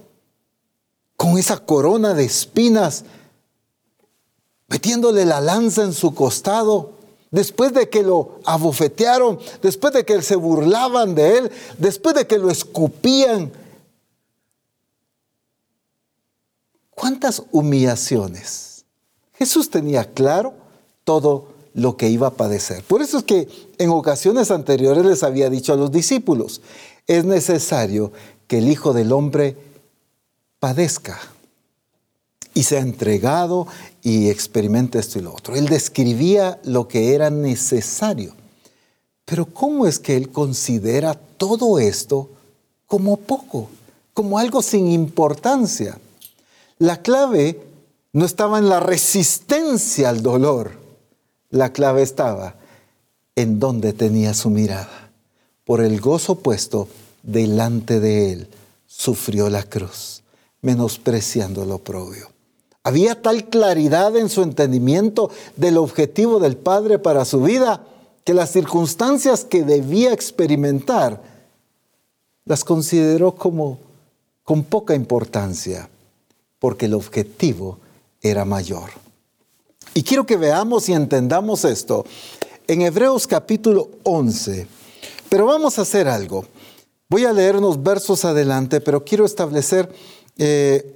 con esa corona de espinas, metiéndole la lanza en su costado después de que lo abofetearon, después de que se burlaban de él, después de que lo escupían. ¿Cuántas humillaciones? Jesús tenía claro todo lo que iba a padecer. Por eso es que en ocasiones anteriores les había dicho a los discípulos, es necesario que el Hijo del Hombre padezca y se ha entregado y experimenta esto y lo otro. Él describía lo que era necesario. Pero ¿cómo es que él considera todo esto como poco, como algo sin importancia? La clave no estaba en la resistencia al dolor. La clave estaba en donde tenía su mirada. Por el gozo puesto delante de él, sufrió la cruz, menospreciando lo propio. Había tal claridad en su entendimiento del objetivo del Padre para su vida que las circunstancias que debía experimentar las consideró como, con poca importancia, porque el objetivo era mayor. Y quiero que veamos y entendamos esto en Hebreos capítulo 11. Pero vamos a hacer algo. Voy a leer unos versos adelante, pero quiero establecer eh,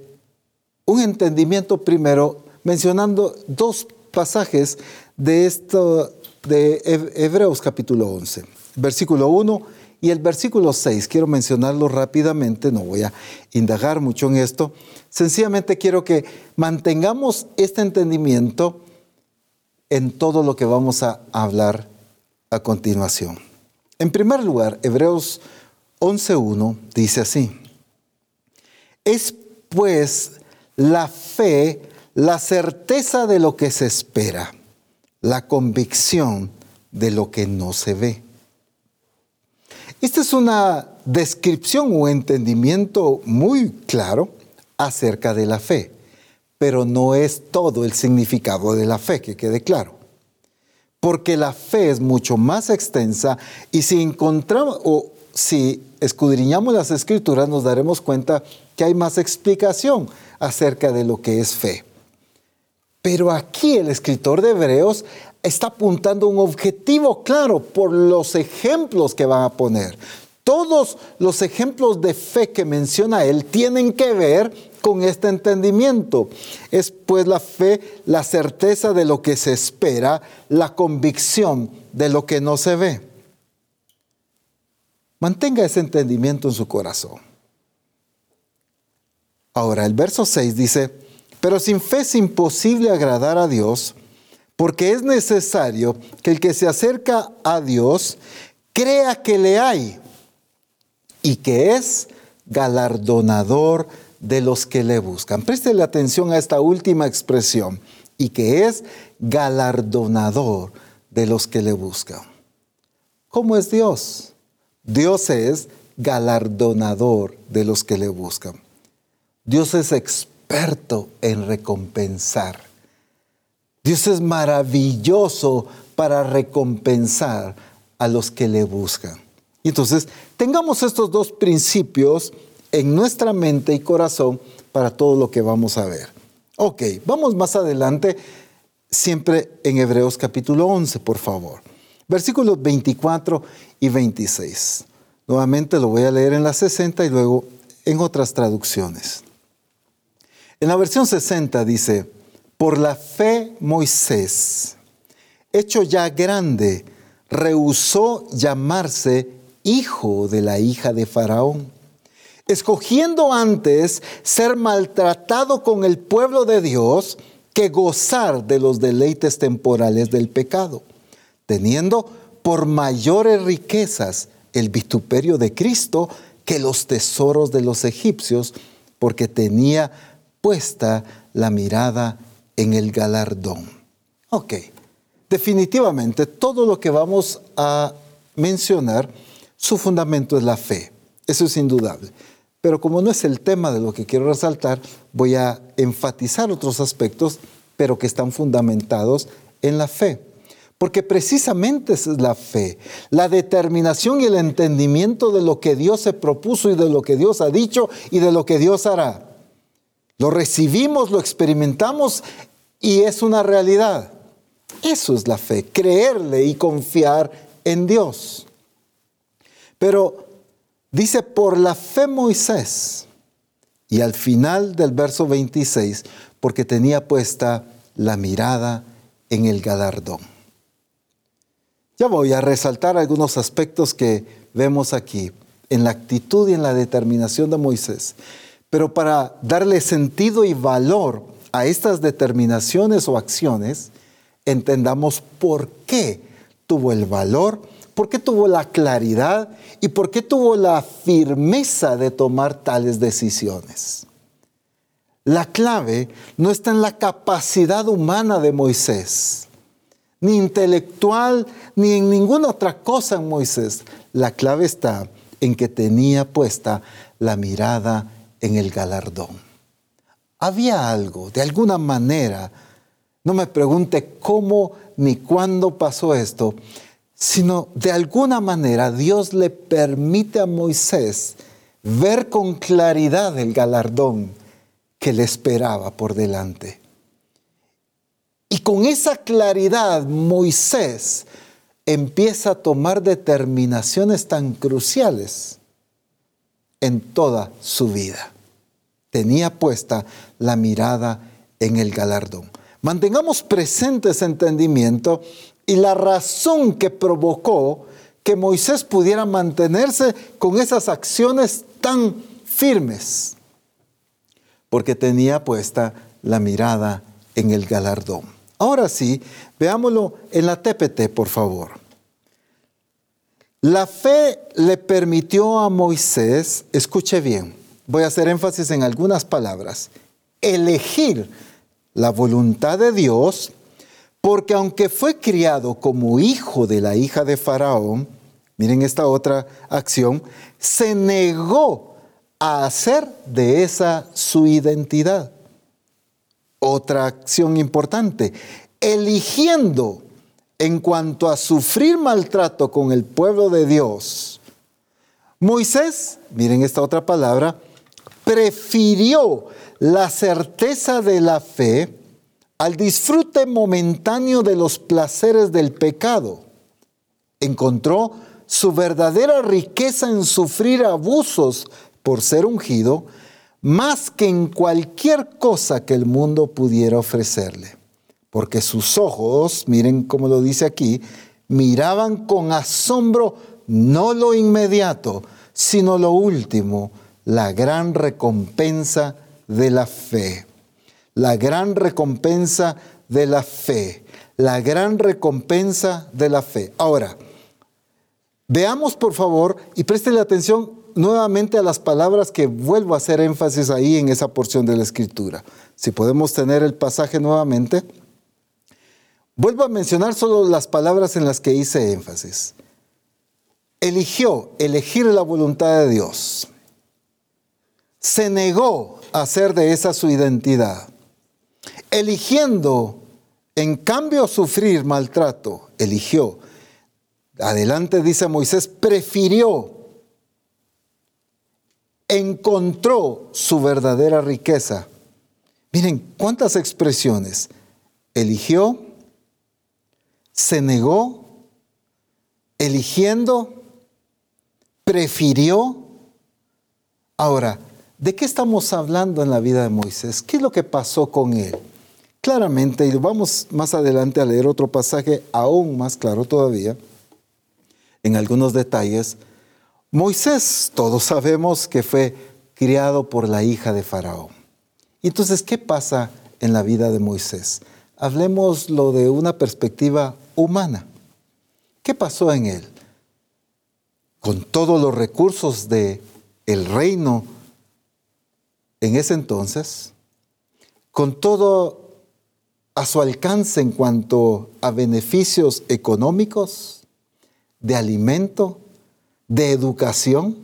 un entendimiento primero mencionando dos pasajes de esto de Hebreos capítulo 11, versículo 1 y el versículo 6. Quiero mencionarlo rápidamente, no voy a indagar mucho en esto. Sencillamente quiero que mantengamos este entendimiento en todo lo que vamos a hablar a continuación. En primer lugar, Hebreos 11.1 dice así, es pues la fe la certeza de lo que se espera, la convicción de lo que no se ve. Esta es una descripción o entendimiento muy claro acerca de la fe, pero no es todo el significado de la fe, que quede claro. Porque la fe es mucho más extensa y si encontramos o si escudriñamos las escrituras nos daremos cuenta que hay más explicación acerca de lo que es fe. Pero aquí el escritor de Hebreos está apuntando un objetivo claro por los ejemplos que van a poner. Todos los ejemplos de fe que menciona él tienen que ver con este entendimiento. Es pues la fe la certeza de lo que se espera, la convicción de lo que no se ve. Mantenga ese entendimiento en su corazón. Ahora, el verso 6 dice, pero sin fe es imposible agradar a Dios, porque es necesario que el que se acerca a Dios crea que le hay y que es galardonador de los que le buscan. Preste atención a esta última expresión, y que es galardonador de los que le buscan. ¿Cómo es Dios? Dios es galardonador de los que le buscan. Dios es experto en recompensar. Dios es maravilloso para recompensar a los que le buscan. Y entonces, tengamos estos dos principios en nuestra mente y corazón para todo lo que vamos a ver. Ok, vamos más adelante, siempre en Hebreos capítulo 11, por favor. Versículos 24 y 26. Nuevamente lo voy a leer en la 60 y luego en otras traducciones. En la versión 60 dice, por la fe Moisés, hecho ya grande, rehusó llamarse hijo de la hija de Faraón, escogiendo antes ser maltratado con el pueblo de Dios que gozar de los deleites temporales del pecado, teniendo por mayores riquezas el vituperio de Cristo que los tesoros de los egipcios, porque tenía puesta la mirada en el galardón. Ok, definitivamente todo lo que vamos a mencionar, su fundamento es la fe. Eso es indudable. Pero como no es el tema de lo que quiero resaltar, voy a enfatizar otros aspectos, pero que están fundamentados en la fe. Porque precisamente es la fe, la determinación y el entendimiento de lo que Dios se propuso y de lo que Dios ha dicho y de lo que Dios hará. Lo recibimos, lo experimentamos y es una realidad. Eso es la fe, creerle y confiar en Dios. Pero dice, por la fe Moisés, y al final del verso 26, porque tenía puesta la mirada en el galardón. Ya voy a resaltar algunos aspectos que vemos aquí en la actitud y en la determinación de Moisés. Pero para darle sentido y valor a estas determinaciones o acciones, entendamos por qué tuvo el valor, por qué tuvo la claridad y por qué tuvo la firmeza de tomar tales decisiones. La clave no está en la capacidad humana de Moisés, ni intelectual, ni en ninguna otra cosa en Moisés. La clave está en que tenía puesta la mirada en el galardón. Había algo, de alguna manera, no me pregunte cómo ni cuándo pasó esto, sino de alguna manera Dios le permite a Moisés ver con claridad el galardón que le esperaba por delante. Y con esa claridad Moisés empieza a tomar determinaciones tan cruciales en toda su vida. Tenía puesta la mirada en el galardón. Mantengamos presente ese entendimiento y la razón que provocó que Moisés pudiera mantenerse con esas acciones tan firmes, porque tenía puesta la mirada en el galardón. Ahora sí, veámoslo en la TPT, por favor. La fe le permitió a Moisés, escuche bien, voy a hacer énfasis en algunas palabras, elegir la voluntad de Dios, porque aunque fue criado como hijo de la hija de Faraón, miren esta otra acción, se negó a hacer de esa su identidad. Otra acción importante, eligiendo en cuanto a sufrir maltrato con el pueblo de Dios. Moisés, miren esta otra palabra, prefirió la certeza de la fe al disfrute momentáneo de los placeres del pecado. Encontró su verdadera riqueza en sufrir abusos por ser ungido, más que en cualquier cosa que el mundo pudiera ofrecerle. Porque sus ojos, miren cómo lo dice aquí, miraban con asombro no lo inmediato, sino lo último, la gran recompensa de la fe. La gran recompensa de la fe. La gran recompensa de la fe. Ahora, veamos por favor y préstele atención nuevamente a las palabras que vuelvo a hacer énfasis ahí en esa porción de la escritura. Si podemos tener el pasaje nuevamente. Vuelvo a mencionar solo las palabras en las que hice énfasis. Eligió elegir la voluntad de Dios. Se negó hacer de esa su identidad. Eligiendo, en cambio, sufrir maltrato, eligió. Adelante dice Moisés, prefirió, encontró su verdadera riqueza. Miren, cuántas expresiones. Eligió, se negó, eligiendo, prefirió. Ahora, ¿De qué estamos hablando en la vida de Moisés? ¿Qué es lo que pasó con él? Claramente, y vamos más adelante a leer otro pasaje aún más claro todavía, en algunos detalles, Moisés, todos sabemos que fue criado por la hija de Faraón. Entonces, ¿qué pasa en la vida de Moisés? Hablemos lo de una perspectiva humana. ¿Qué pasó en él? Con todos los recursos de el reino en ese entonces, con todo a su alcance en cuanto a beneficios económicos, de alimento, de educación,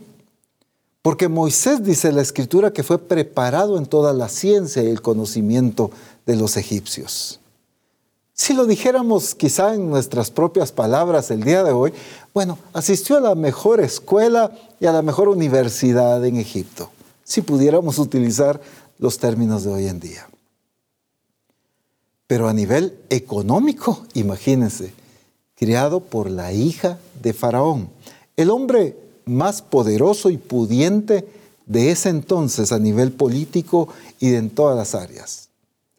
porque Moisés dice la escritura que fue preparado en toda la ciencia y el conocimiento de los egipcios. Si lo dijéramos quizá en nuestras propias palabras el día de hoy, bueno, asistió a la mejor escuela y a la mejor universidad en Egipto si pudiéramos utilizar los términos de hoy en día. Pero a nivel económico, imagínense, criado por la hija de Faraón, el hombre más poderoso y pudiente de ese entonces a nivel político y en todas las áreas.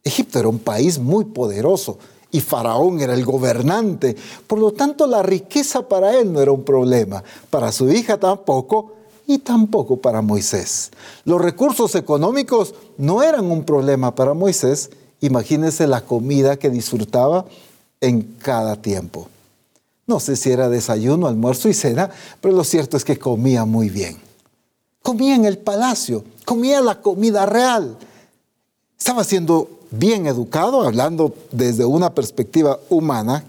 Egipto era un país muy poderoso y Faraón era el gobernante, por lo tanto la riqueza para él no era un problema, para su hija tampoco, y tampoco para Moisés. Los recursos económicos no eran un problema para Moisés. Imagínense la comida que disfrutaba en cada tiempo. No sé si era desayuno, almuerzo y cena, pero lo cierto es que comía muy bien. Comía en el palacio, comía la comida real. Estaba siendo bien educado, hablando desde una perspectiva humana.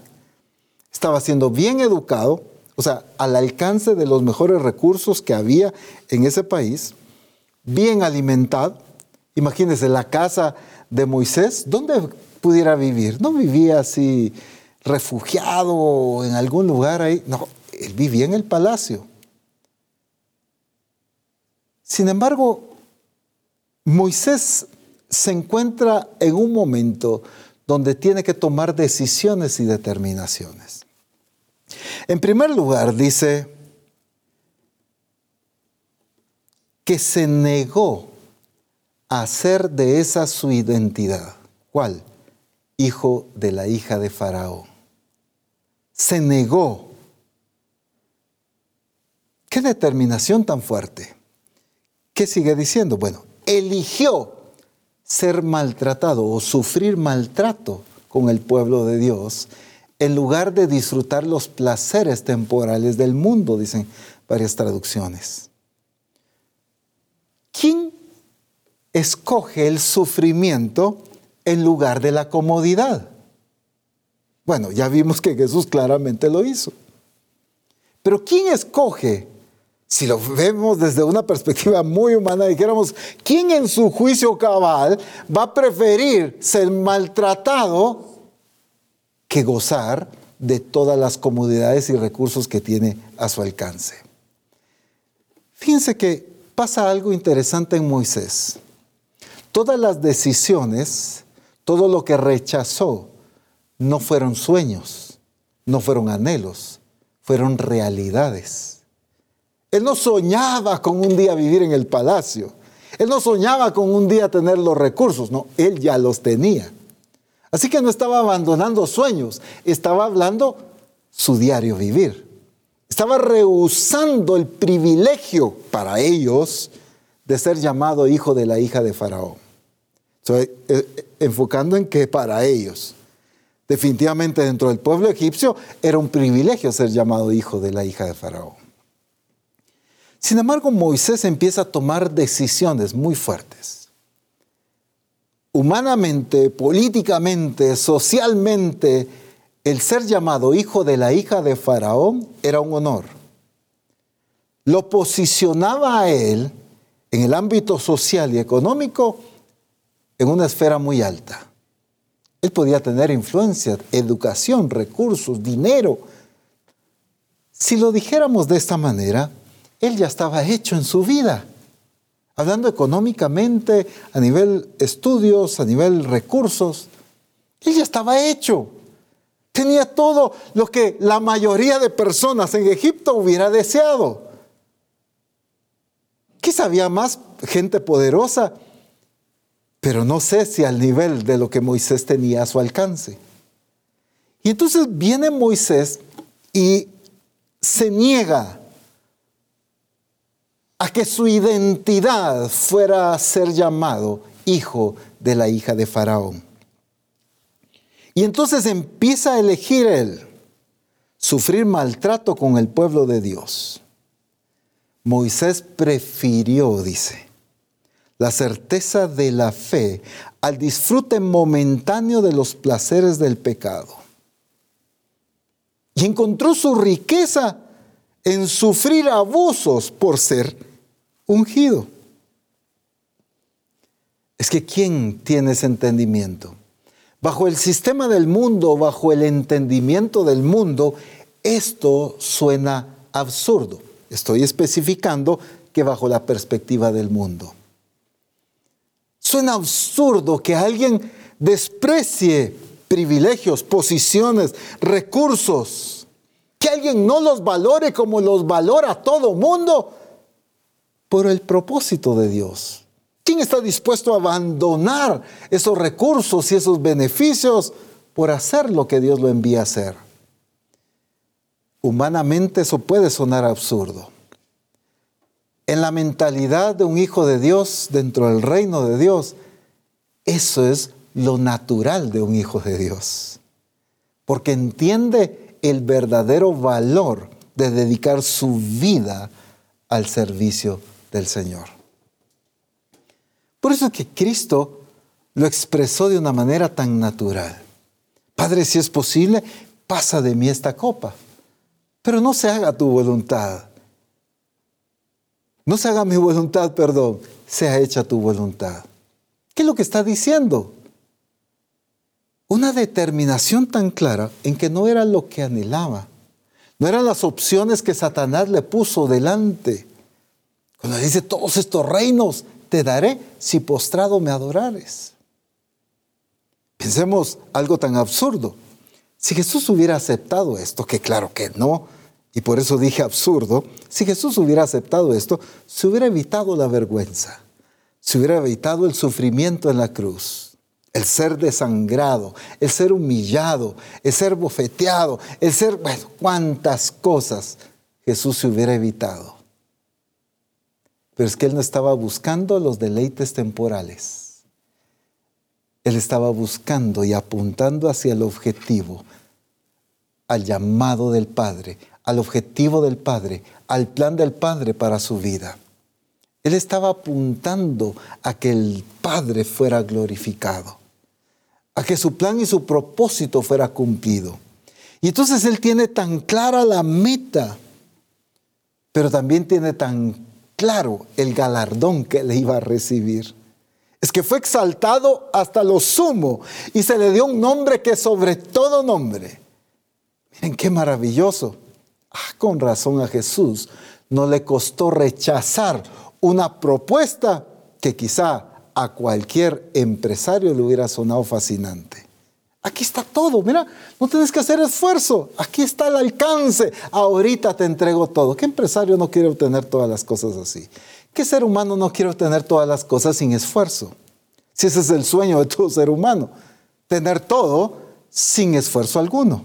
Estaba siendo bien educado, o sea, al alcance de los mejores recursos que había en ese país, bien alimentado. Imagínense la casa de Moisés, ¿dónde pudiera vivir? No vivía así refugiado en algún lugar ahí, no, él vivía en el palacio. Sin embargo, Moisés se encuentra en un momento donde tiene que tomar decisiones y determinaciones. En primer lugar, dice que se negó a hacer de esa su identidad. ¿Cuál? Hijo de la hija de Faraón. Se negó. ¿Qué determinación tan fuerte? ¿Qué sigue diciendo? Bueno, eligió ser maltratado o sufrir maltrato con el pueblo de Dios en lugar de disfrutar los placeres temporales del mundo, dicen varias traducciones. ¿Quién escoge el sufrimiento en lugar de la comodidad? Bueno, ya vimos que Jesús claramente lo hizo. Pero ¿quién escoge si lo vemos desde una perspectiva muy humana, dijéramos, ¿quién en su juicio cabal va a preferir ser maltratado que gozar de todas las comodidades y recursos que tiene a su alcance? Fíjense que pasa algo interesante en Moisés. Todas las decisiones, todo lo que rechazó, no fueron sueños, no fueron anhelos, fueron realidades. Él no soñaba con un día vivir en el palacio. Él no soñaba con un día tener los recursos. No, él ya los tenía. Así que no estaba abandonando sueños, estaba hablando su diario vivir. Estaba rehusando el privilegio para ellos de ser llamado hijo de la hija de Faraón. Eh, eh, enfocando en que para ellos, definitivamente dentro del pueblo egipcio, era un privilegio ser llamado hijo de la hija de Faraón. Sin embargo, Moisés empieza a tomar decisiones muy fuertes. Humanamente, políticamente, socialmente, el ser llamado hijo de la hija de Faraón era un honor. Lo posicionaba a él en el ámbito social y económico en una esfera muy alta. Él podía tener influencia, educación, recursos, dinero. Si lo dijéramos de esta manera, él ya estaba hecho en su vida. Hablando económicamente, a nivel estudios, a nivel recursos, él ya estaba hecho. Tenía todo lo que la mayoría de personas en Egipto hubiera deseado. Quizá había más gente poderosa, pero no sé si al nivel de lo que Moisés tenía a su alcance. Y entonces viene Moisés y se niega a que su identidad fuera a ser llamado hijo de la hija de Faraón. Y entonces empieza a elegir él sufrir maltrato con el pueblo de Dios. Moisés prefirió, dice, la certeza de la fe al disfrute momentáneo de los placeres del pecado. Y encontró su riqueza en sufrir abusos por ser ungido. Es que ¿quién tiene ese entendimiento? Bajo el sistema del mundo, bajo el entendimiento del mundo, esto suena absurdo. Estoy especificando que bajo la perspectiva del mundo. Suena absurdo que alguien desprecie privilegios, posiciones, recursos, que alguien no los valore como los valora todo mundo por el propósito de Dios. ¿Quién está dispuesto a abandonar esos recursos y esos beneficios por hacer lo que Dios lo envía a hacer? Humanamente eso puede sonar absurdo. En la mentalidad de un hijo de Dios dentro del reino de Dios, eso es lo natural de un hijo de Dios. Porque entiende el verdadero valor de dedicar su vida al servicio del Señor. Por eso es que Cristo lo expresó de una manera tan natural. Padre, si es posible, pasa de mí esta copa, pero no se haga tu voluntad. No se haga mi voluntad, perdón, sea hecha tu voluntad. ¿Qué es lo que está diciendo? Una determinación tan clara en que no era lo que anhelaba, no eran las opciones que Satanás le puso delante Cuando dice, todos estos reinos te daré si postrado me adorares. Pensemos algo tan absurdo. Si Jesús hubiera aceptado esto, que claro que no, y por eso dije absurdo, si Jesús hubiera aceptado esto, se hubiera evitado la vergüenza, se hubiera evitado el sufrimiento en la cruz, el ser desangrado, el ser humillado, el ser bofeteado, el ser, bueno, cuántas cosas Jesús se hubiera evitado. Pero es que Él no estaba buscando los deleites temporales. Él estaba buscando y apuntando hacia el objetivo, al llamado del Padre, al objetivo del Padre, al plan del Padre para su vida. Él estaba apuntando a que el Padre fuera glorificado, a que su plan y su propósito fuera cumplido. Y entonces Él tiene tan clara la meta, pero también tiene tan claro el galardón que le iba a recibir. Es que fue exaltado hasta lo sumo y se le dio un nombre que sobre todo nombre. Miren qué maravilloso. Ah, con razón a Jesús no le costó rechazar una propuesta que quizá a cualquier empresario le hubiera sonado fascinante. Aquí está todo, mira, no tienes que hacer esfuerzo, aquí está el alcance, ahorita te entrego todo. ¿Qué empresario no quiere obtener todas las cosas así? ¿Qué ser humano no quiere obtener todas las cosas sin esfuerzo? Si ese es el sueño de todo ser humano, tener todo sin esfuerzo alguno.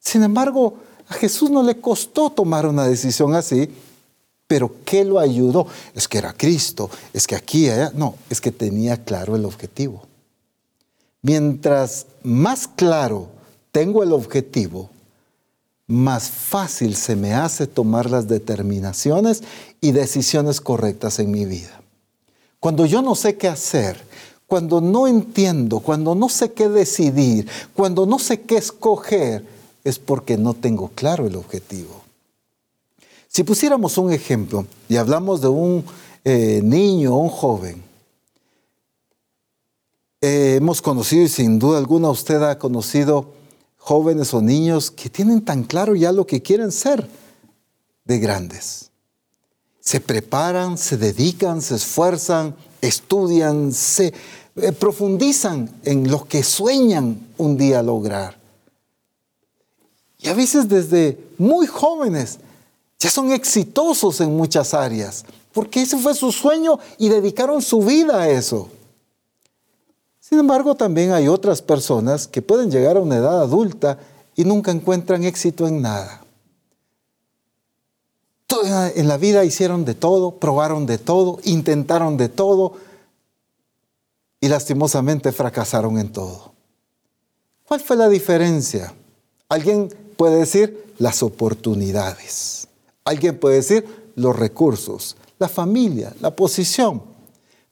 Sin embargo, a Jesús no le costó tomar una decisión así, pero ¿qué lo ayudó? Es que era Cristo, es que aquí, allá. No, es que tenía claro el objetivo. Mientras más claro tengo el objetivo, más fácil se me hace tomar las determinaciones y decisiones correctas en mi vida. Cuando yo no sé qué hacer, cuando no entiendo, cuando no sé qué decidir, cuando no sé qué escoger, es porque no tengo claro el objetivo. Si pusiéramos un ejemplo y hablamos de un eh, niño o un joven, eh, hemos conocido y sin duda alguna usted ha conocido jóvenes o niños que tienen tan claro ya lo que quieren ser de grandes. Se preparan, se dedican, se esfuerzan, estudian, se eh, profundizan en lo que sueñan un día lograr. Y a veces desde muy jóvenes ya son exitosos en muchas áreas, porque ese fue su sueño y dedicaron su vida a eso. Sin embargo, también hay otras personas que pueden llegar a una edad adulta y nunca encuentran éxito en nada. En la vida hicieron de todo, probaron de todo, intentaron de todo y lastimosamente fracasaron en todo. ¿Cuál fue la diferencia? Alguien puede decir las oportunidades. Alguien puede decir los recursos, la familia, la posición.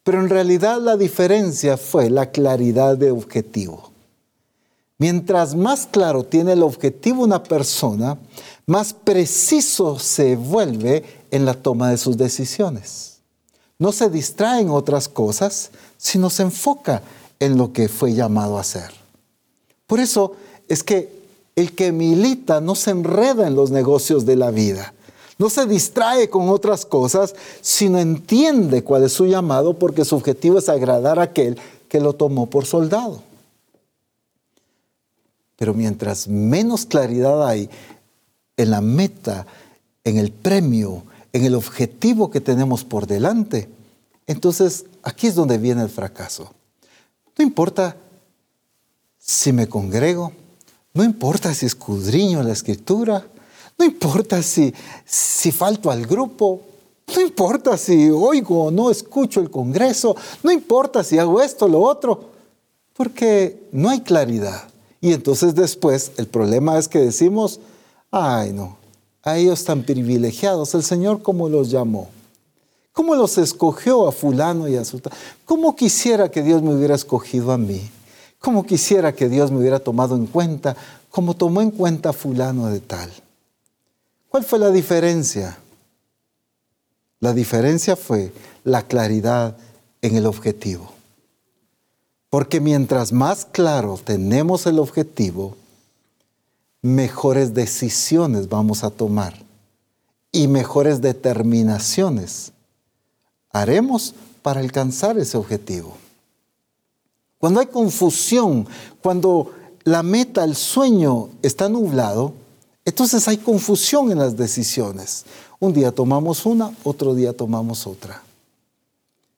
Pero en realidad la diferencia fue la claridad de objetivo. Mientras más claro tiene el objetivo una persona, más preciso se vuelve en la toma de sus decisiones. No se distrae en otras cosas, sino se enfoca en lo que fue llamado a hacer. Por eso es que el que milita no se enreda en los negocios de la vida, no se distrae con otras cosas, sino entiende cuál es su llamado porque su objetivo es agradar a aquel que lo tomó por soldado. Pero mientras menos claridad hay en la meta, en el premio, en el objetivo que tenemos por delante, entonces aquí es donde viene el fracaso. No importa si me congrego, no importa si escudriño la escritura, no importa si, si falto al grupo, no importa si oigo o no escucho el Congreso, no importa si hago esto o lo otro, porque no hay claridad. Y entonces después el problema es que decimos, ay no, a ellos tan privilegiados, el Señor cómo los llamó, cómo los escogió a fulano y a su... ¿Cómo quisiera que Dios me hubiera escogido a mí? Como quisiera que Dios me hubiera tomado en cuenta, como tomó en cuenta fulano de tal. ¿Cuál fue la diferencia? La diferencia fue la claridad en el objetivo. Porque mientras más claro tenemos el objetivo, mejores decisiones vamos a tomar y mejores determinaciones haremos para alcanzar ese objetivo. Cuando hay confusión, cuando la meta, el sueño está nublado, entonces hay confusión en las decisiones. Un día tomamos una, otro día tomamos otra.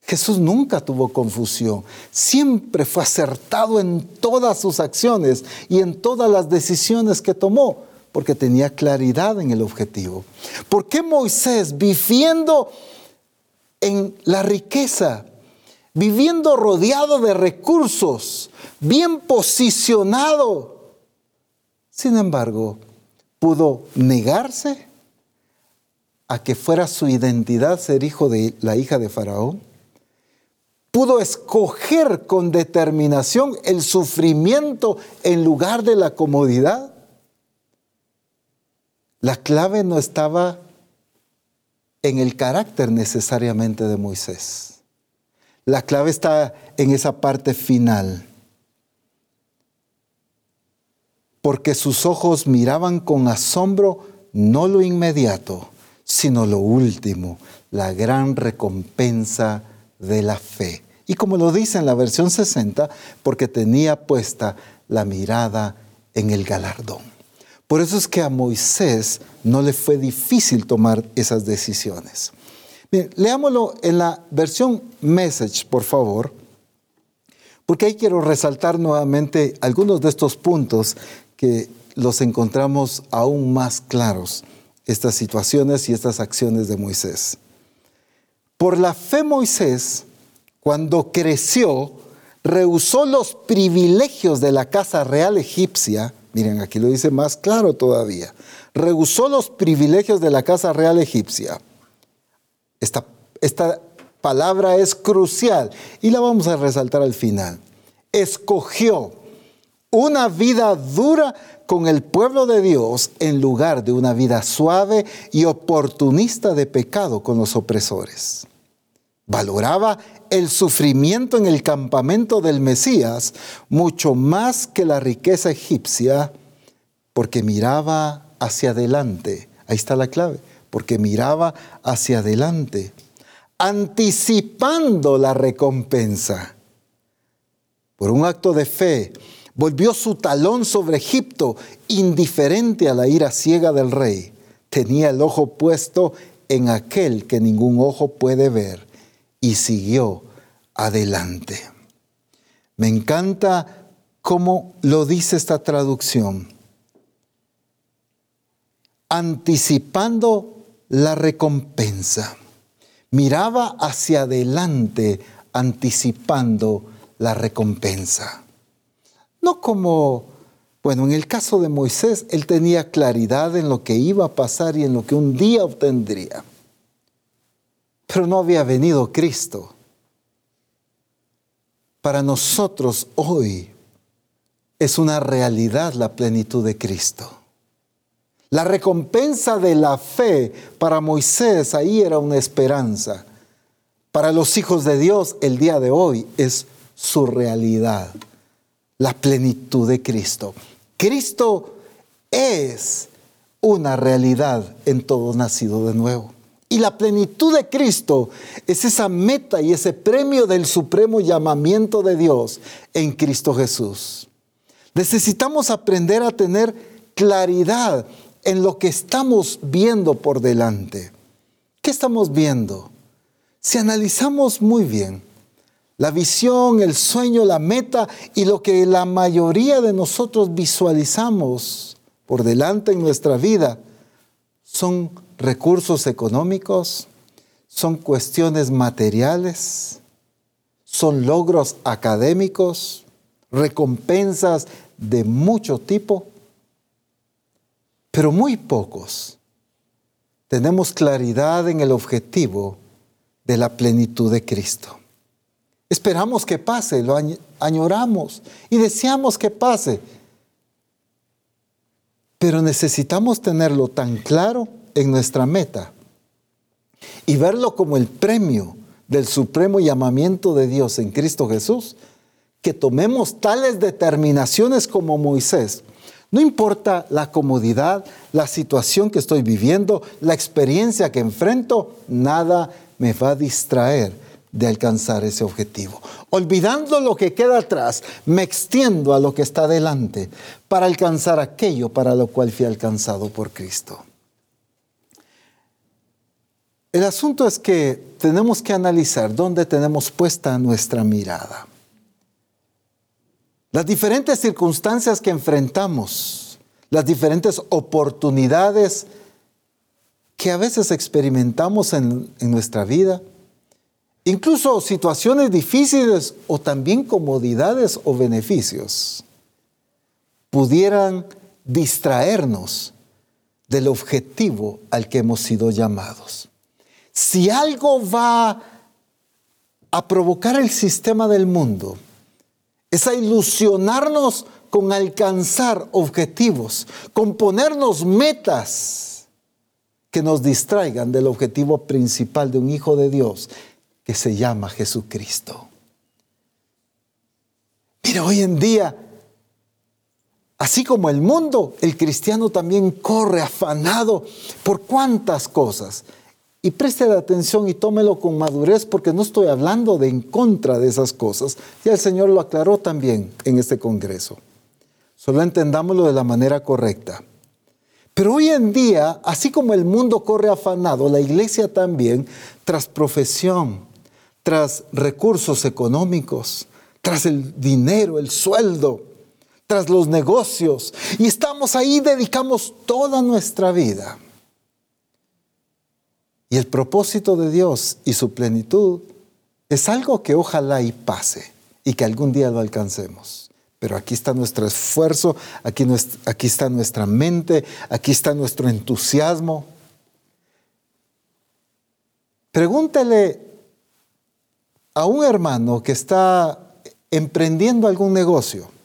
Jesús nunca tuvo confusión, siempre fue acertado en todas sus acciones y en todas las decisiones que tomó, porque tenía claridad en el objetivo. ¿Por qué Moisés, viviendo en la riqueza, viviendo rodeado de recursos, bien posicionado, sin embargo, pudo negarse a que fuera su identidad ser hijo de la hija de Faraón? pudo escoger con determinación el sufrimiento en lugar de la comodidad. La clave no estaba en el carácter necesariamente de Moisés. La clave está en esa parte final. Porque sus ojos miraban con asombro no lo inmediato, sino lo último, la gran recompensa de la fe. Y como lo dice en la versión 60, porque tenía puesta la mirada en el galardón. Por eso es que a Moisés no le fue difícil tomar esas decisiones. Leámoslo en la versión Message, por favor, porque ahí quiero resaltar nuevamente algunos de estos puntos que los encontramos aún más claros, estas situaciones y estas acciones de Moisés. Por la fe Moisés cuando creció, rehusó los privilegios de la casa real egipcia. Miren, aquí lo dice más claro todavía. Rehusó los privilegios de la casa real egipcia. Esta, palabra es crucial y la vamos a resaltar al final. Escogió una vida dura con el pueblo de Dios en lugar de una vida suave y oportunista de pecado con los opresores. Valoraba el sufrimiento en el campamento del Mesías mucho más que la riqueza egipcia, porque miraba hacia adelante. Ahí está la clave, porque miraba hacia adelante, anticipando la recompensa. Por un acto de fe, volvió su talón sobre Egipto, indiferente a la ira ciega del rey. Tenía el ojo puesto en aquel que ningún ojo puede ver y siguió adelante. Me encanta cómo lo dice esta traducción. Anticipando la recompensa. Miraba hacia adelante anticipando la recompensa. No como, bueno, en el caso de Moisés, él tenía claridad en lo que iba a pasar y en lo que un día obtendría. Pero no había venido Cristo. Para nosotros hoy es una realidad la plenitud de Cristo. La recompensa de la fe para Moisés ahí era una esperanza. Para los hijos de Dios el día de hoy es su realidad, la plenitud de Cristo. Cristo es una realidad en todo nacido de nuevo. Y la plenitud de Cristo es esa meta y ese premio del supremo llamamiento de Dios en Cristo Jesús. Necesitamos aprender a tener claridad en lo que estamos viendo por delante. ¿Qué estamos viendo? Si analizamos muy bien la visión, el sueño, la meta y lo que la mayoría de nosotros visualizamos por delante en nuestra vida, son recursos económicos, son cuestiones materiales, son logros académicos, recompensas de mucho tipo, pero muy pocos tenemos claridad en el objetivo de la plenitud de Cristo. Esperamos que pase, lo añoramos y deseamos que pase, pero necesitamos tenerlo tan claro en nuestra meta y verlo como el premio del supremo llamamiento de Dios en Cristo Jesús, que tomemos tales determinaciones como Moisés, No importa la comodidad, la situación que estoy viviendo, la experiencia que enfrento, nada me va a distraer de alcanzar ese objetivo. Olvidando lo que queda atrás, me extiendo a lo que está delante para alcanzar aquello para lo cual fui alcanzado por Cristo. El asunto es que tenemos que analizar dónde tenemos puesta nuestra mirada. Las diferentes circunstancias que enfrentamos, las diferentes oportunidades que a veces experimentamos en, nuestra vida, incluso situaciones difíciles o también comodidades o beneficios, pudieran distraernos del objetivo al que hemos sido llamados. Si algo va a provocar el sistema del mundo, es a ilusionarnos con alcanzar objetivos, con ponernos metas que nos distraigan del objetivo principal de un hijo de Dios que se llama Jesucristo. Mira, hoy en día, así como el mundo, el cristiano también corre afanado por cuántas cosas. Y preste atención y tómelo con madurez porque no estoy hablando de en contra de esas cosas. Ya el Señor lo aclaró también en este Congreso. Solo entendámoslo de la manera correcta. Pero hoy en día, así como el mundo corre afanado, la iglesia también, tras profesión, tras recursos económicos, tras el dinero, el sueldo, tras los negocios. Y estamos ahí, dedicamos toda nuestra vida. Y el propósito de Dios y su plenitud es algo que ojalá y pase y que algún día lo alcancemos. Pero aquí está nuestro esfuerzo, aquí, aquí está nuestra mente, aquí está nuestro entusiasmo. Pregúntele a un hermano que está emprendiendo algún negocio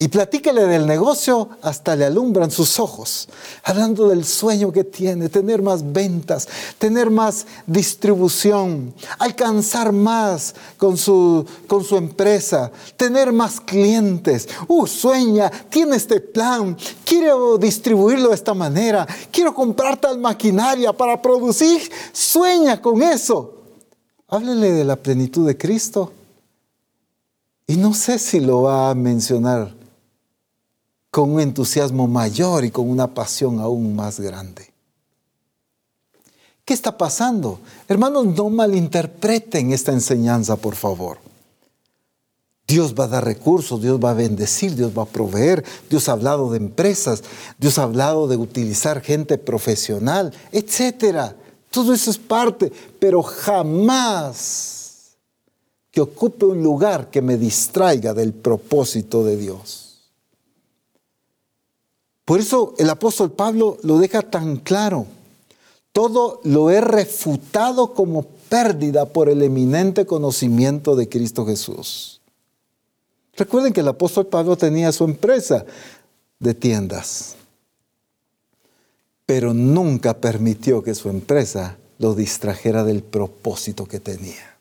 y platíquele del negocio hasta le alumbran sus ojos, hablando del sueño que tiene, tener más ventas, tener más distribución, alcanzar más con su, con su empresa, tener más clientes. Uh, sueña, tiene este plan, quiero distribuirlo de esta manera, quiero comprar tal maquinaria para producir. Sueña con eso. Háblele de la plenitud de Cristo. Y no sé si lo va a mencionar con un entusiasmo mayor y con una pasión aún más grande. ¿Qué está pasando? Hermanos, no malinterpreten esta enseñanza, por favor. Dios va a dar recursos, Dios va a bendecir, Dios va a proveer, Dios ha hablado de empresas, Dios ha hablado de utilizar gente profesional, etc. Todo eso es parte, pero jamás que ocupe un lugar que me distraiga del propósito de Dios. Por eso el apóstol Pablo lo deja tan claro. Todo lo he refutado como pérdida por el eminente conocimiento de Cristo Jesús. Recuerden que el apóstol Pablo tenía su empresa de tiendas, pero nunca permitió que su empresa lo distrajera del propósito que tenía.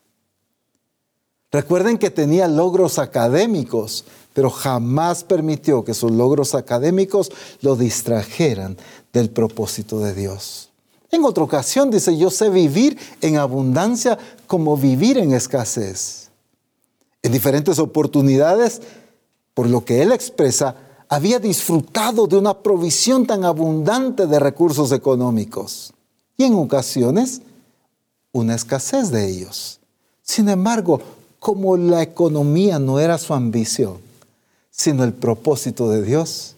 Recuerden que tenía logros académicos, pero jamás permitió que sus logros académicos lo distrajeran del propósito de Dios. En otra ocasión dice, yo sé vivir en abundancia como vivir en escasez. En diferentes oportunidades, por lo que él expresa, había disfrutado de una provisión tan abundante de recursos económicos y en ocasiones una escasez de ellos. Sin embargo, como la economía no era su ambición, sino el propósito de Dios.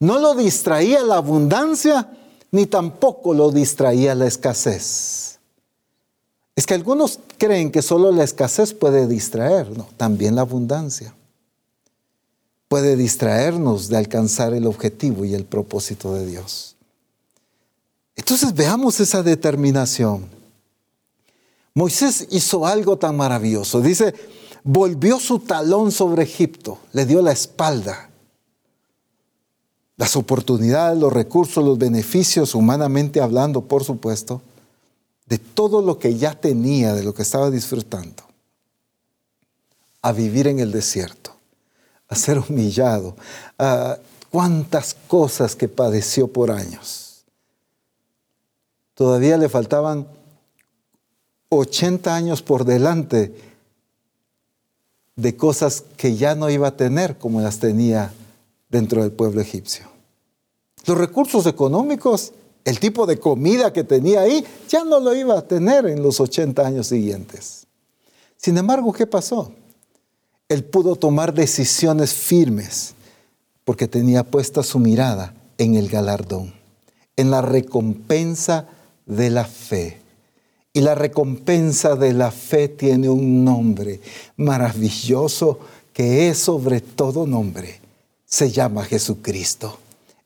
No lo distraía la abundancia, ni tampoco lo distraía la escasez. Es que algunos creen que solo la escasez puede distraer, no, también la abundancia. Puede distraernos de alcanzar el objetivo y el propósito de Dios. Entonces veamos esa determinación. Moisés hizo algo tan maravilloso. Dice, volvió su talón sobre Egipto, le dio la espalda. Las oportunidades, los recursos, los beneficios, humanamente hablando, por supuesto, de todo lo que ya tenía, de lo que estaba disfrutando, a vivir en el desierto, a ser humillado, a cuántas cosas que padeció por años. Todavía le faltaban 80 años por delante de cosas que ya no iba a tener como las tenía dentro del pueblo egipcio. Los recursos económicos, el tipo de comida que tenía ahí, ya no lo iba a tener en los 80 años siguientes. Sin embargo, ¿qué pasó? Él pudo tomar decisiones firmes porque tenía puesta su mirada en el galardón, en la recompensa de la fe. Y la recompensa de la fe tiene un nombre maravilloso que es sobre todo nombre. Se llama Jesucristo.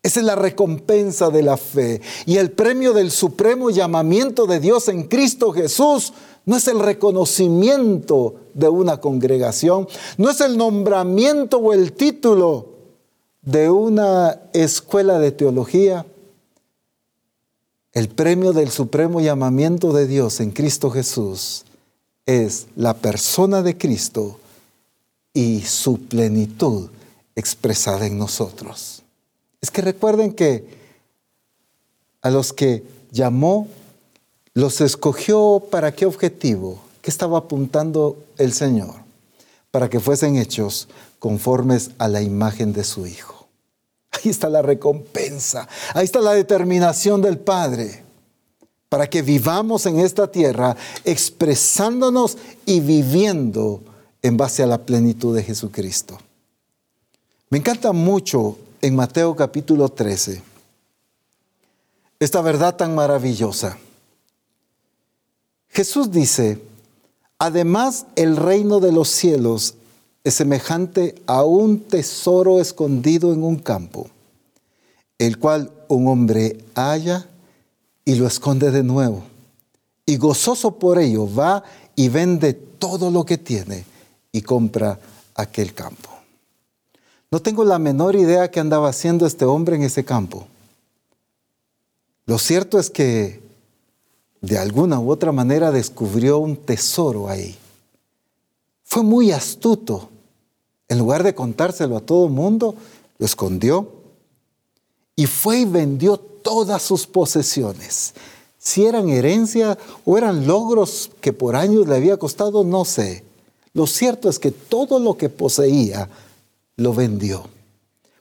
Esa es la recompensa de la fe. Y el premio del supremo llamamiento de Dios en Cristo Jesús no es el reconocimiento de una congregación, no es el nombramiento o el título de una escuela de teología. El premio del supremo llamamiento de Dios en Cristo Jesús es la persona de Cristo y su plenitud expresada en nosotros. Es que recuerden que a los que llamó, los escogió para qué objetivo, qué estaba apuntando el Señor, para que fuesen hechos conformes a la imagen de su Hijo. Ahí está la recompensa, ahí está la determinación del Padre, para que vivamos en esta tierra expresándonos y viviendo en base a la plenitud de Jesucristo. Me encanta mucho en Mateo capítulo 13 esta verdad tan maravillosa. Jesús dice, además el reino de los cielos es semejante a un tesoro escondido en un campo, el cual un hombre halla y lo esconde de nuevo. Y gozoso por ello va y vende todo lo que tiene y compra aquel campo. No tengo la menor idea qué andaba haciendo este hombre en ese campo. Lo cierto es que de alguna u otra manera descubrió un tesoro ahí. Fue muy astuto. En lugar de contárselo a todo el mundo, lo escondió y fue y vendió todas sus posesiones. Si eran herencia o eran logros que por años le había costado, no sé. Lo cierto es que todo lo que poseía lo vendió.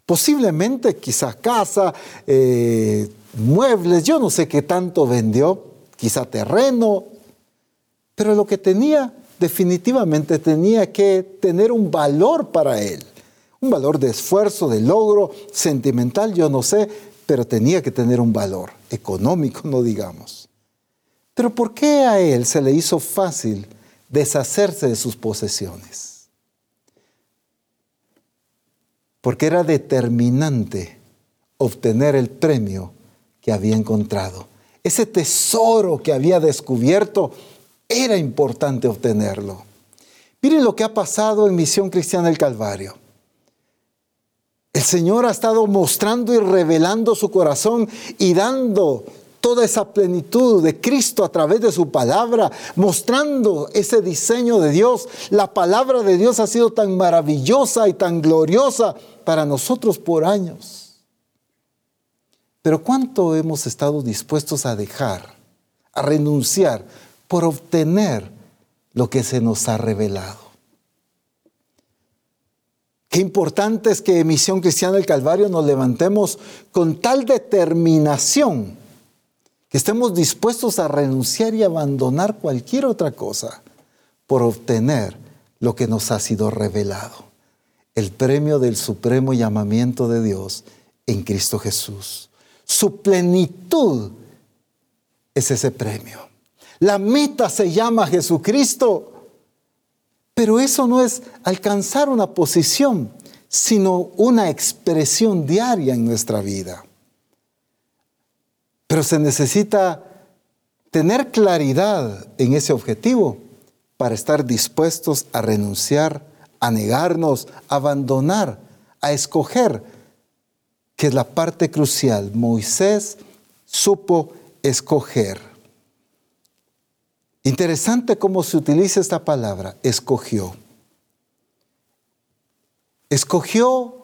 Posiblemente quizá casa, eh, muebles, yo no sé qué tanto vendió, quizá terreno, pero lo que tenía definitivamente tenía que tener un valor para él, un valor de esfuerzo, de logro, sentimental, yo no sé, pero tenía que tener un valor económico, no digamos. Pero ¿por qué a él se le hizo fácil deshacerse de sus posesiones? porque era determinante obtener el premio que había encontrado. Ese tesoro que había descubierto era importante obtenerlo. Miren lo que ha pasado en Misión Cristiana del Calvario. El Señor ha estado mostrando y revelando su corazón y dando toda esa plenitud de Cristo a través de su palabra, mostrando ese diseño de Dios. La palabra de Dios ha sido tan maravillosa y tan gloriosa para nosotros por años. Pero ¿cuánto hemos estado dispuestos a dejar, a renunciar por obtener lo que se nos ha revelado? Qué importante es que en Misión Cristiana del Calvario nos levantemos con tal determinación que estemos dispuestos a renunciar y abandonar cualquier otra cosa por obtener lo que nos ha sido revelado, el premio del supremo llamamiento de Dios en Cristo Jesús. Su plenitud es ese premio. La meta se llama Jesucristo, pero eso no es alcanzar una posición, sino una expresión diaria en nuestra vida. Pero se necesita tener claridad en ese objetivo para estar dispuestos a renunciar, a negarnos, a abandonar, a escoger, que es la parte crucial. Moisés supo escoger. Interesante cómo se utiliza esta palabra, escogió. Escogió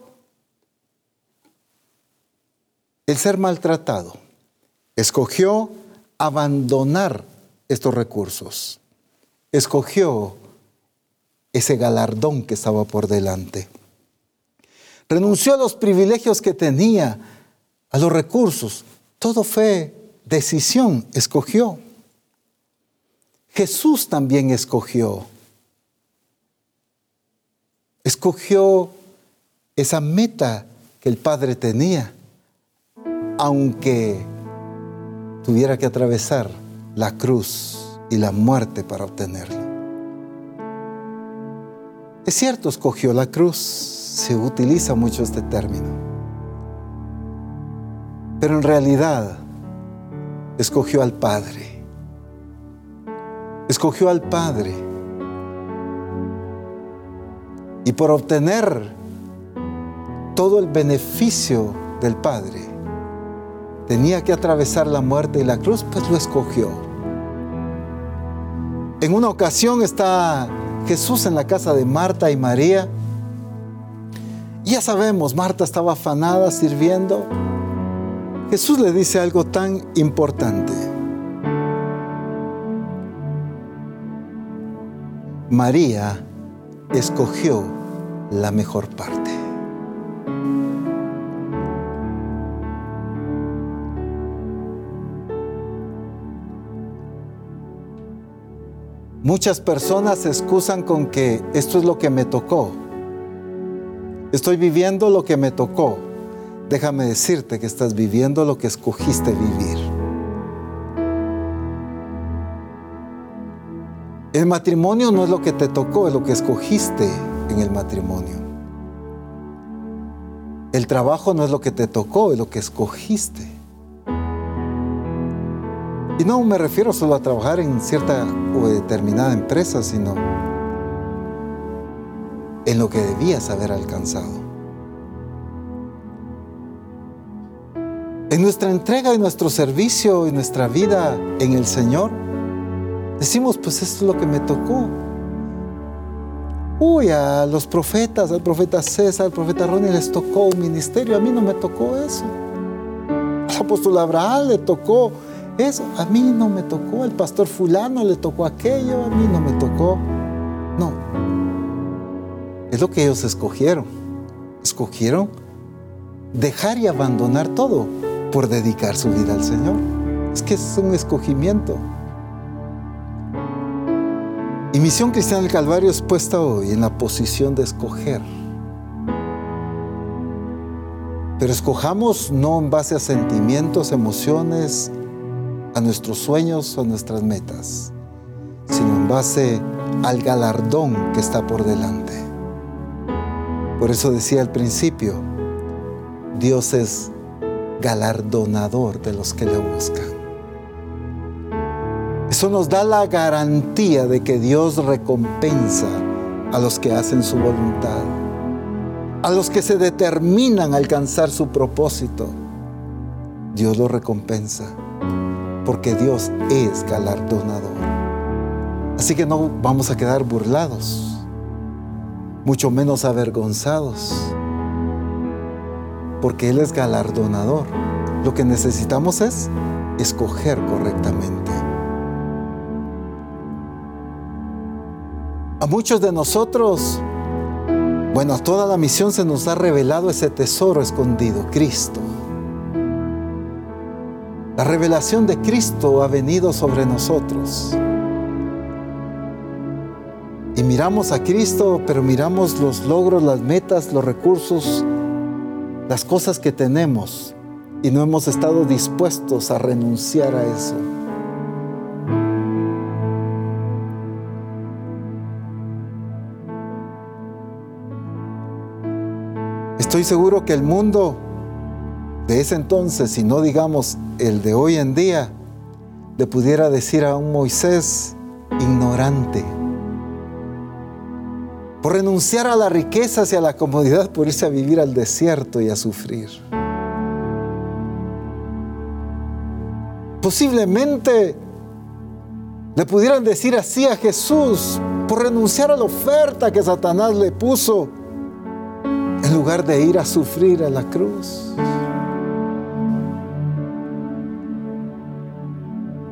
el ser maltratado. Escogió abandonar estos recursos. Escogió ese galardón que estaba por delante. Renunció a los privilegios que tenía, a los recursos. Todo fue decisión, escogió. Jesús también escogió. Escogió esa meta que el Padre tenía, aunque tuviera que atravesar la cruz y la muerte para obtenerlo. Es cierto, escogió la cruz, se utiliza mucho este término, pero en realidad escogió al Padre, escogió al Padre y por obtener todo el beneficio del Padre, tenía que atravesar la muerte y la cruz, pues lo escogió. En una ocasión está Jesús en la casa de Marta y María. ya sabemos, Marta estaba afanada sirviendo. Jesús le dice algo tan importante. María escogió la mejor parte. Muchas personas se excusan con que esto es lo que me tocó. Estoy viviendo lo que me tocó. Déjame decirte que estás viviendo lo que escogiste vivir. El matrimonio no es lo que te tocó, es lo que escogiste en el matrimonio. El trabajo no es lo que te tocó, es lo que escogiste. Y no me refiero solo a trabajar en cierta o determinada empresa, sino en lo que debías haber alcanzado. En nuestra entrega y nuestro servicio y nuestra vida en el Señor, decimos, pues esto es lo que me tocó. Uy, a los profetas, al profeta César, al profeta Ronnie les tocó un ministerio, a mí no me tocó eso. Al apóstol Abraham le tocó eso a mí no me tocó, el pastor fulano le tocó aquello, a mí no me tocó. No, es lo que ellos escogieron. Escogieron dejar y abandonar todo por dedicar su vida al Señor. Es que es un escogimiento. Y Misión Cristiana del Calvario es puesta hoy en la posición de escoger. Pero escojamos no en base a sentimientos, emociones, a nuestros sueños o a nuestras metas, sino en base al galardón que está por delante. Por eso decía al principio, Dios es galardonador de los que le buscan. Eso nos da la garantía de que Dios recompensa a los que hacen su voluntad, a los que se determinan a alcanzar su propósito. Dios lo recompensa porque Dios es galardonador. Así que no vamos a quedar burlados, mucho menos avergonzados, porque Él es galardonador. Lo que necesitamos es escoger correctamente. Muchos de nosotros, bueno, a toda la misión se nos ha revelado ese tesoro escondido, Cristo. La revelación de Cristo ha venido sobre nosotros. Y miramos a Cristo, pero miramos los logros, las metas, los recursos, las cosas que tenemos y no hemos estado dispuestos a renunciar a eso. Estoy seguro que el mundo de ese entonces, y no digamos el de hoy en día, le pudiera decir a un Moisés ignorante, por renunciar a las riquezas y a la comodidad, por irse a vivir al desierto y a sufrir. Posiblemente le pudieran decir así a Jesús, por renunciar a la oferta que Satanás le puso, lugar de ir a sufrir a la cruz.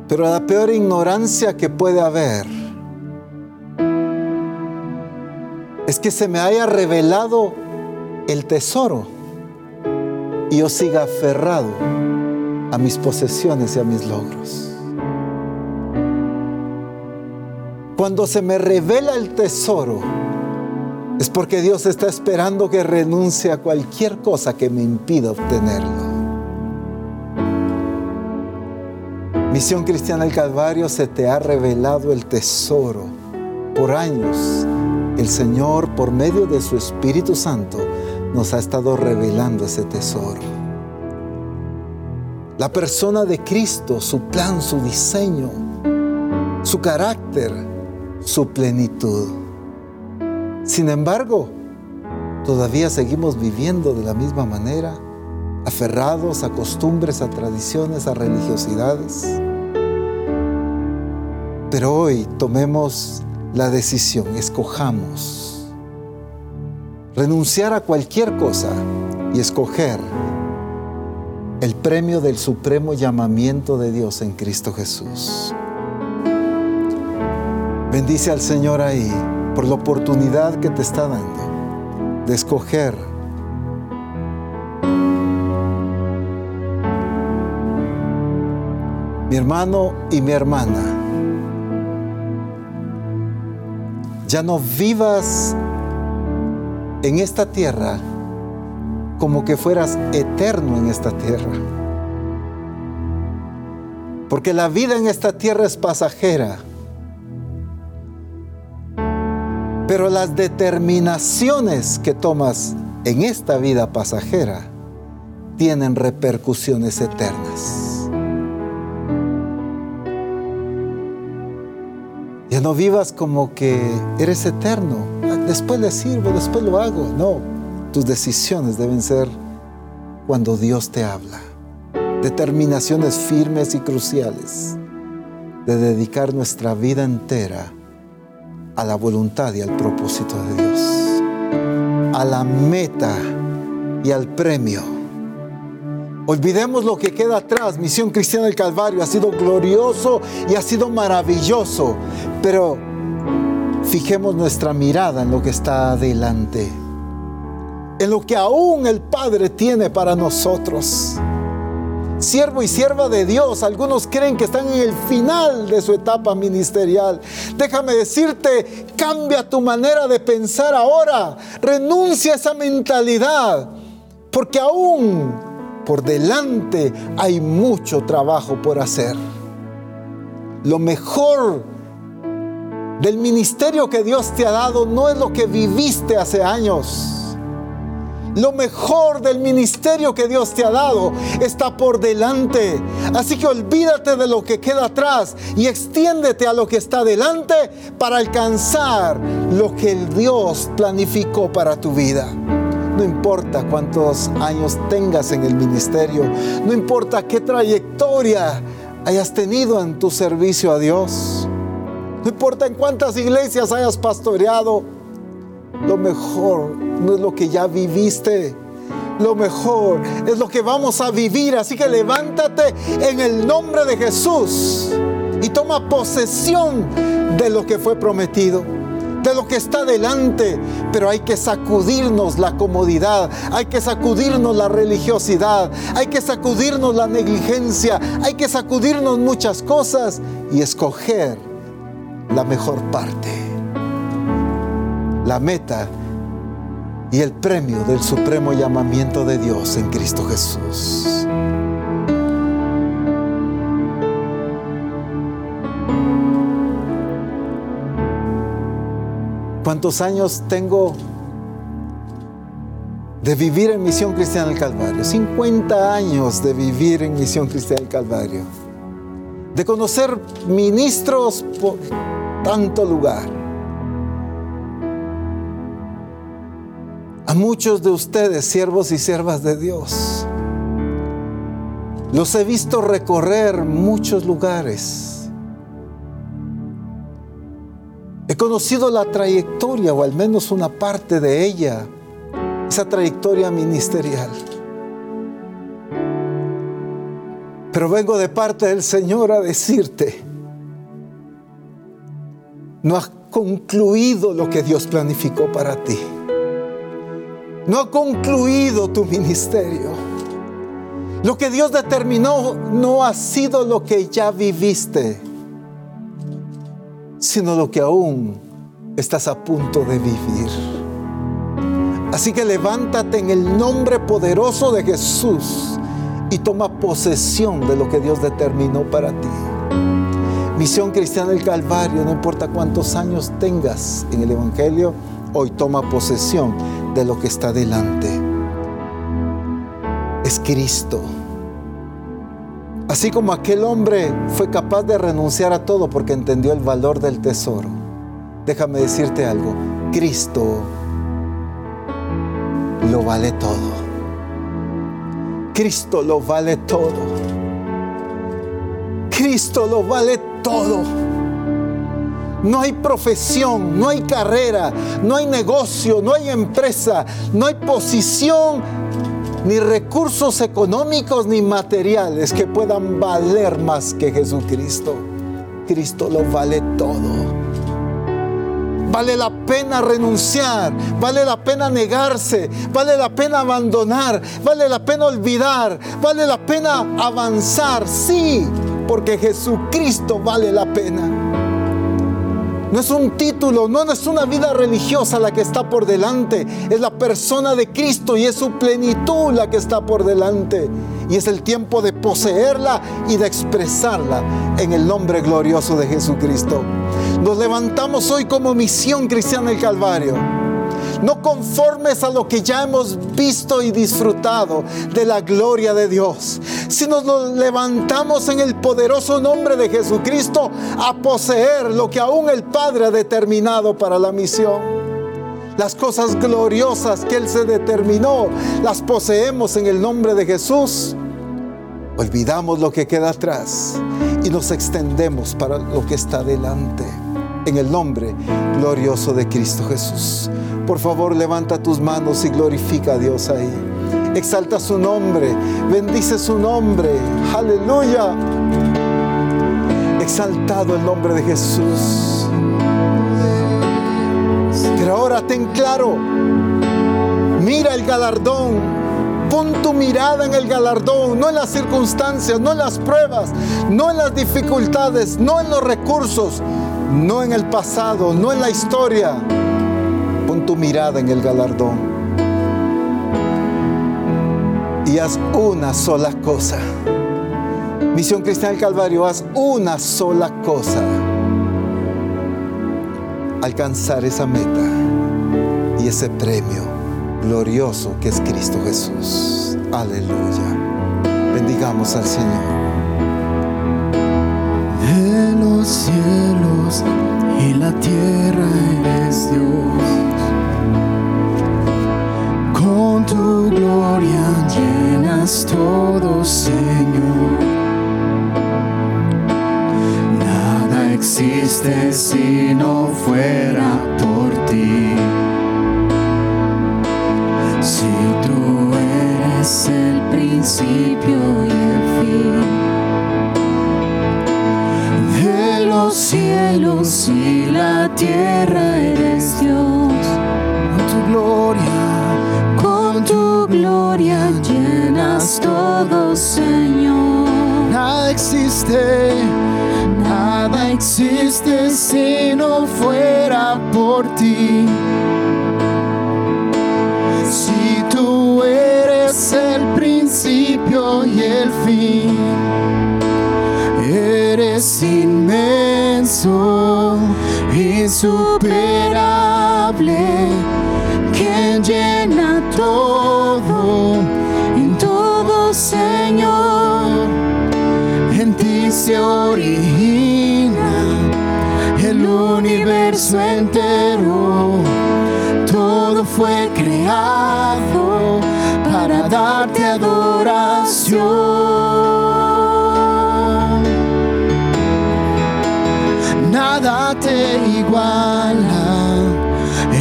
Pero la peor ignorancia que puede haber es que se me haya revelado el tesoro y yo siga aferrado a mis posesiones y a mis logros. Cuando se me revela el tesoro, es porque Dios está esperando que renuncie a cualquier cosa que me impida obtenerlo. Misión Cristiana del Calvario se te ha revelado el tesoro. Por años, el Señor, por medio de su Espíritu Santo, nos ha estado revelando ese tesoro. La persona de Cristo, su plan, su diseño, su carácter, su plenitud. Sin embargo, todavía seguimos viviendo de la misma manera, aferrados a costumbres, a tradiciones, a religiosidades. Pero hoy tomemos la decisión, escojamos renunciar a cualquier cosa y escoger el premio del supremo llamamiento de Dios en Cristo Jesús. Bendice al Señor ahí por la oportunidad que te está dando de escoger mi hermano y mi hermana. Ya no vivas en esta tierra como que fueras eterno en esta tierra. Porque la vida en esta tierra es pasajera. Pero las determinaciones que tomas en esta vida pasajera tienen repercusiones eternas. Ya no vivas como que eres eterno. Después le sirvo, después lo hago. No, tus decisiones deben ser cuando Dios te habla. Determinaciones firmes y cruciales de dedicar nuestra vida entera a la voluntad y al propósito de Dios, a la meta y al premio. Olvidemos lo que queda atrás. Misión Cristiana del Calvario ha sido glorioso y ha sido maravilloso, pero fijemos nuestra mirada en lo que está adelante, en lo que aún el Padre tiene para nosotros siervo y sierva de Dios. Algunos creen que están en el final de su etapa ministerial. Déjame decirte, cambia tu manera de pensar ahora. Renuncia a esa mentalidad. Porque aún por delante hay mucho trabajo por hacer. Lo mejor del ministerio que Dios te ha dado no es lo que viviste hace años lo mejor del ministerio que Dios te ha dado está por delante. Así que olvídate de lo que queda atrás y extiéndete a lo que está delante para alcanzar lo que Dios planificó para tu vida. No importa cuántos años tengas en el ministerio, no importa qué trayectoria hayas tenido en tu servicio a Dios, no importa en cuántas iglesias hayas pastoreado, lo mejor no es lo que ya viviste. Lo mejor es lo que vamos a vivir. Así que levántate en el nombre de Jesús y toma posesión de lo que fue prometido de lo que está delante, pero hay que sacudirnos la comodidad, hay que sacudirnos la religiosidad, hay que sacudirnos la negligencia, hay que sacudirnos muchas cosas y escoger la mejor parte la meta y el premio del supremo llamamiento de Dios en Cristo Jesús. ¿Cuántos años tengo de vivir en Misión Cristiana del Calvario? 50 años de vivir en Misión Cristiana del Calvario. De conocer ministros por tanto lugar muchos de ustedes, siervos y siervas de Dios. Los he visto recorrer muchos lugares. He conocido la trayectoria, o al menos una parte de ella, esa trayectoria ministerial. Pero vengo de parte del Señor a decirte, no has concluido lo que Dios planificó para ti. No ha concluido tu ministerio. Lo que Dios determinó no ha sido lo que ya viviste, sino lo que aún estás a punto de vivir. Así que levántate en el nombre poderoso de Jesús y toma posesión de lo que Dios determinó para ti. Misión Cristiana del Calvario, no importa cuántos años tengas en el Evangelio, hoy toma posesión de lo que está delante. Es Cristo. Así como aquel hombre fue capaz de renunciar a todo porque entendió el valor del tesoro. Déjame decirte algo, Cristo lo vale todo. Cristo lo vale todo. Cristo lo vale todo. No hay profesión, no hay carrera, no hay negocio, no hay empresa, no hay posición, ni recursos económicos ni materiales que puedan valer más que Jesucristo. Cristo lo vale todo. Vale la pena renunciar, vale la pena negarse, vale la pena abandonar, vale la pena olvidar, vale la pena avanzar, sí, porque Jesucristo vale la pena. No es un título, no, es una vida religiosa la que está por delante, es la persona de Cristo y es su plenitud la que está por delante. Y es el tiempo de poseerla y de expresarla en el nombre glorioso de Jesucristo. Nos levantamos hoy como misión cristiana del Calvario. No conformes a lo que ya hemos visto y disfrutado de la gloria de Dios, sino nos levantamos en el poderoso nombre de Jesucristo a poseer lo que aún el Padre ha determinado para la misión. Las cosas gloriosas que Él se determinó, las poseemos en el nombre de Jesús. Olvidamos lo que queda atrás y nos extendemos para lo que está delante en el nombre glorioso de Cristo Jesús. Por favor, levanta tus manos y glorifica a Dios ahí. Exalta su nombre, bendice su nombre. Aleluya. Exaltado el nombre de Jesús. Pero ahora ten claro, mira el galardón Pon tu mirada en el galardón, no en las circunstancias, no en las pruebas, no en las dificultades, no en los recursos, no en el pasado, no en la historia. Pon tu mirada en el galardón. Y haz una sola cosa. Misión Cristiana del Calvario, haz una sola cosa. Alcanzar esa meta y ese premio glorioso que es Cristo Jesús. Aleluya. Bendigamos al Señor los cielos y la tierra eres Dios. Con tu gloria llenas todo, Señor. Nada existe si no fuera por ti. Si tú eres el principio y el fin. Cielos y la tierra eres Dios. Con tu gloria, con tu gloria llenas todo, Señor. Nada existe, nada existe si no fuera por ti. Insuperable, que llena todo, en todo Señor, en ti se origina el universo entero, todo fue creado para darte adoración.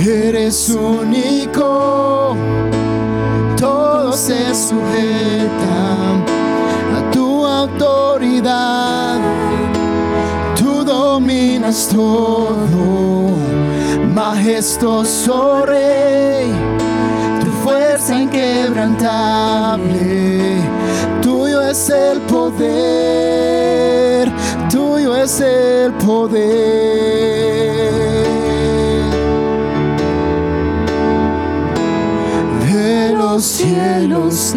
Eres único, todo se sujeta a tu autoridad. Tú dominas todo, majestuoso rey, tu fuerza inquebrantable. Tuyo es el poder, tuyo es el poder cielos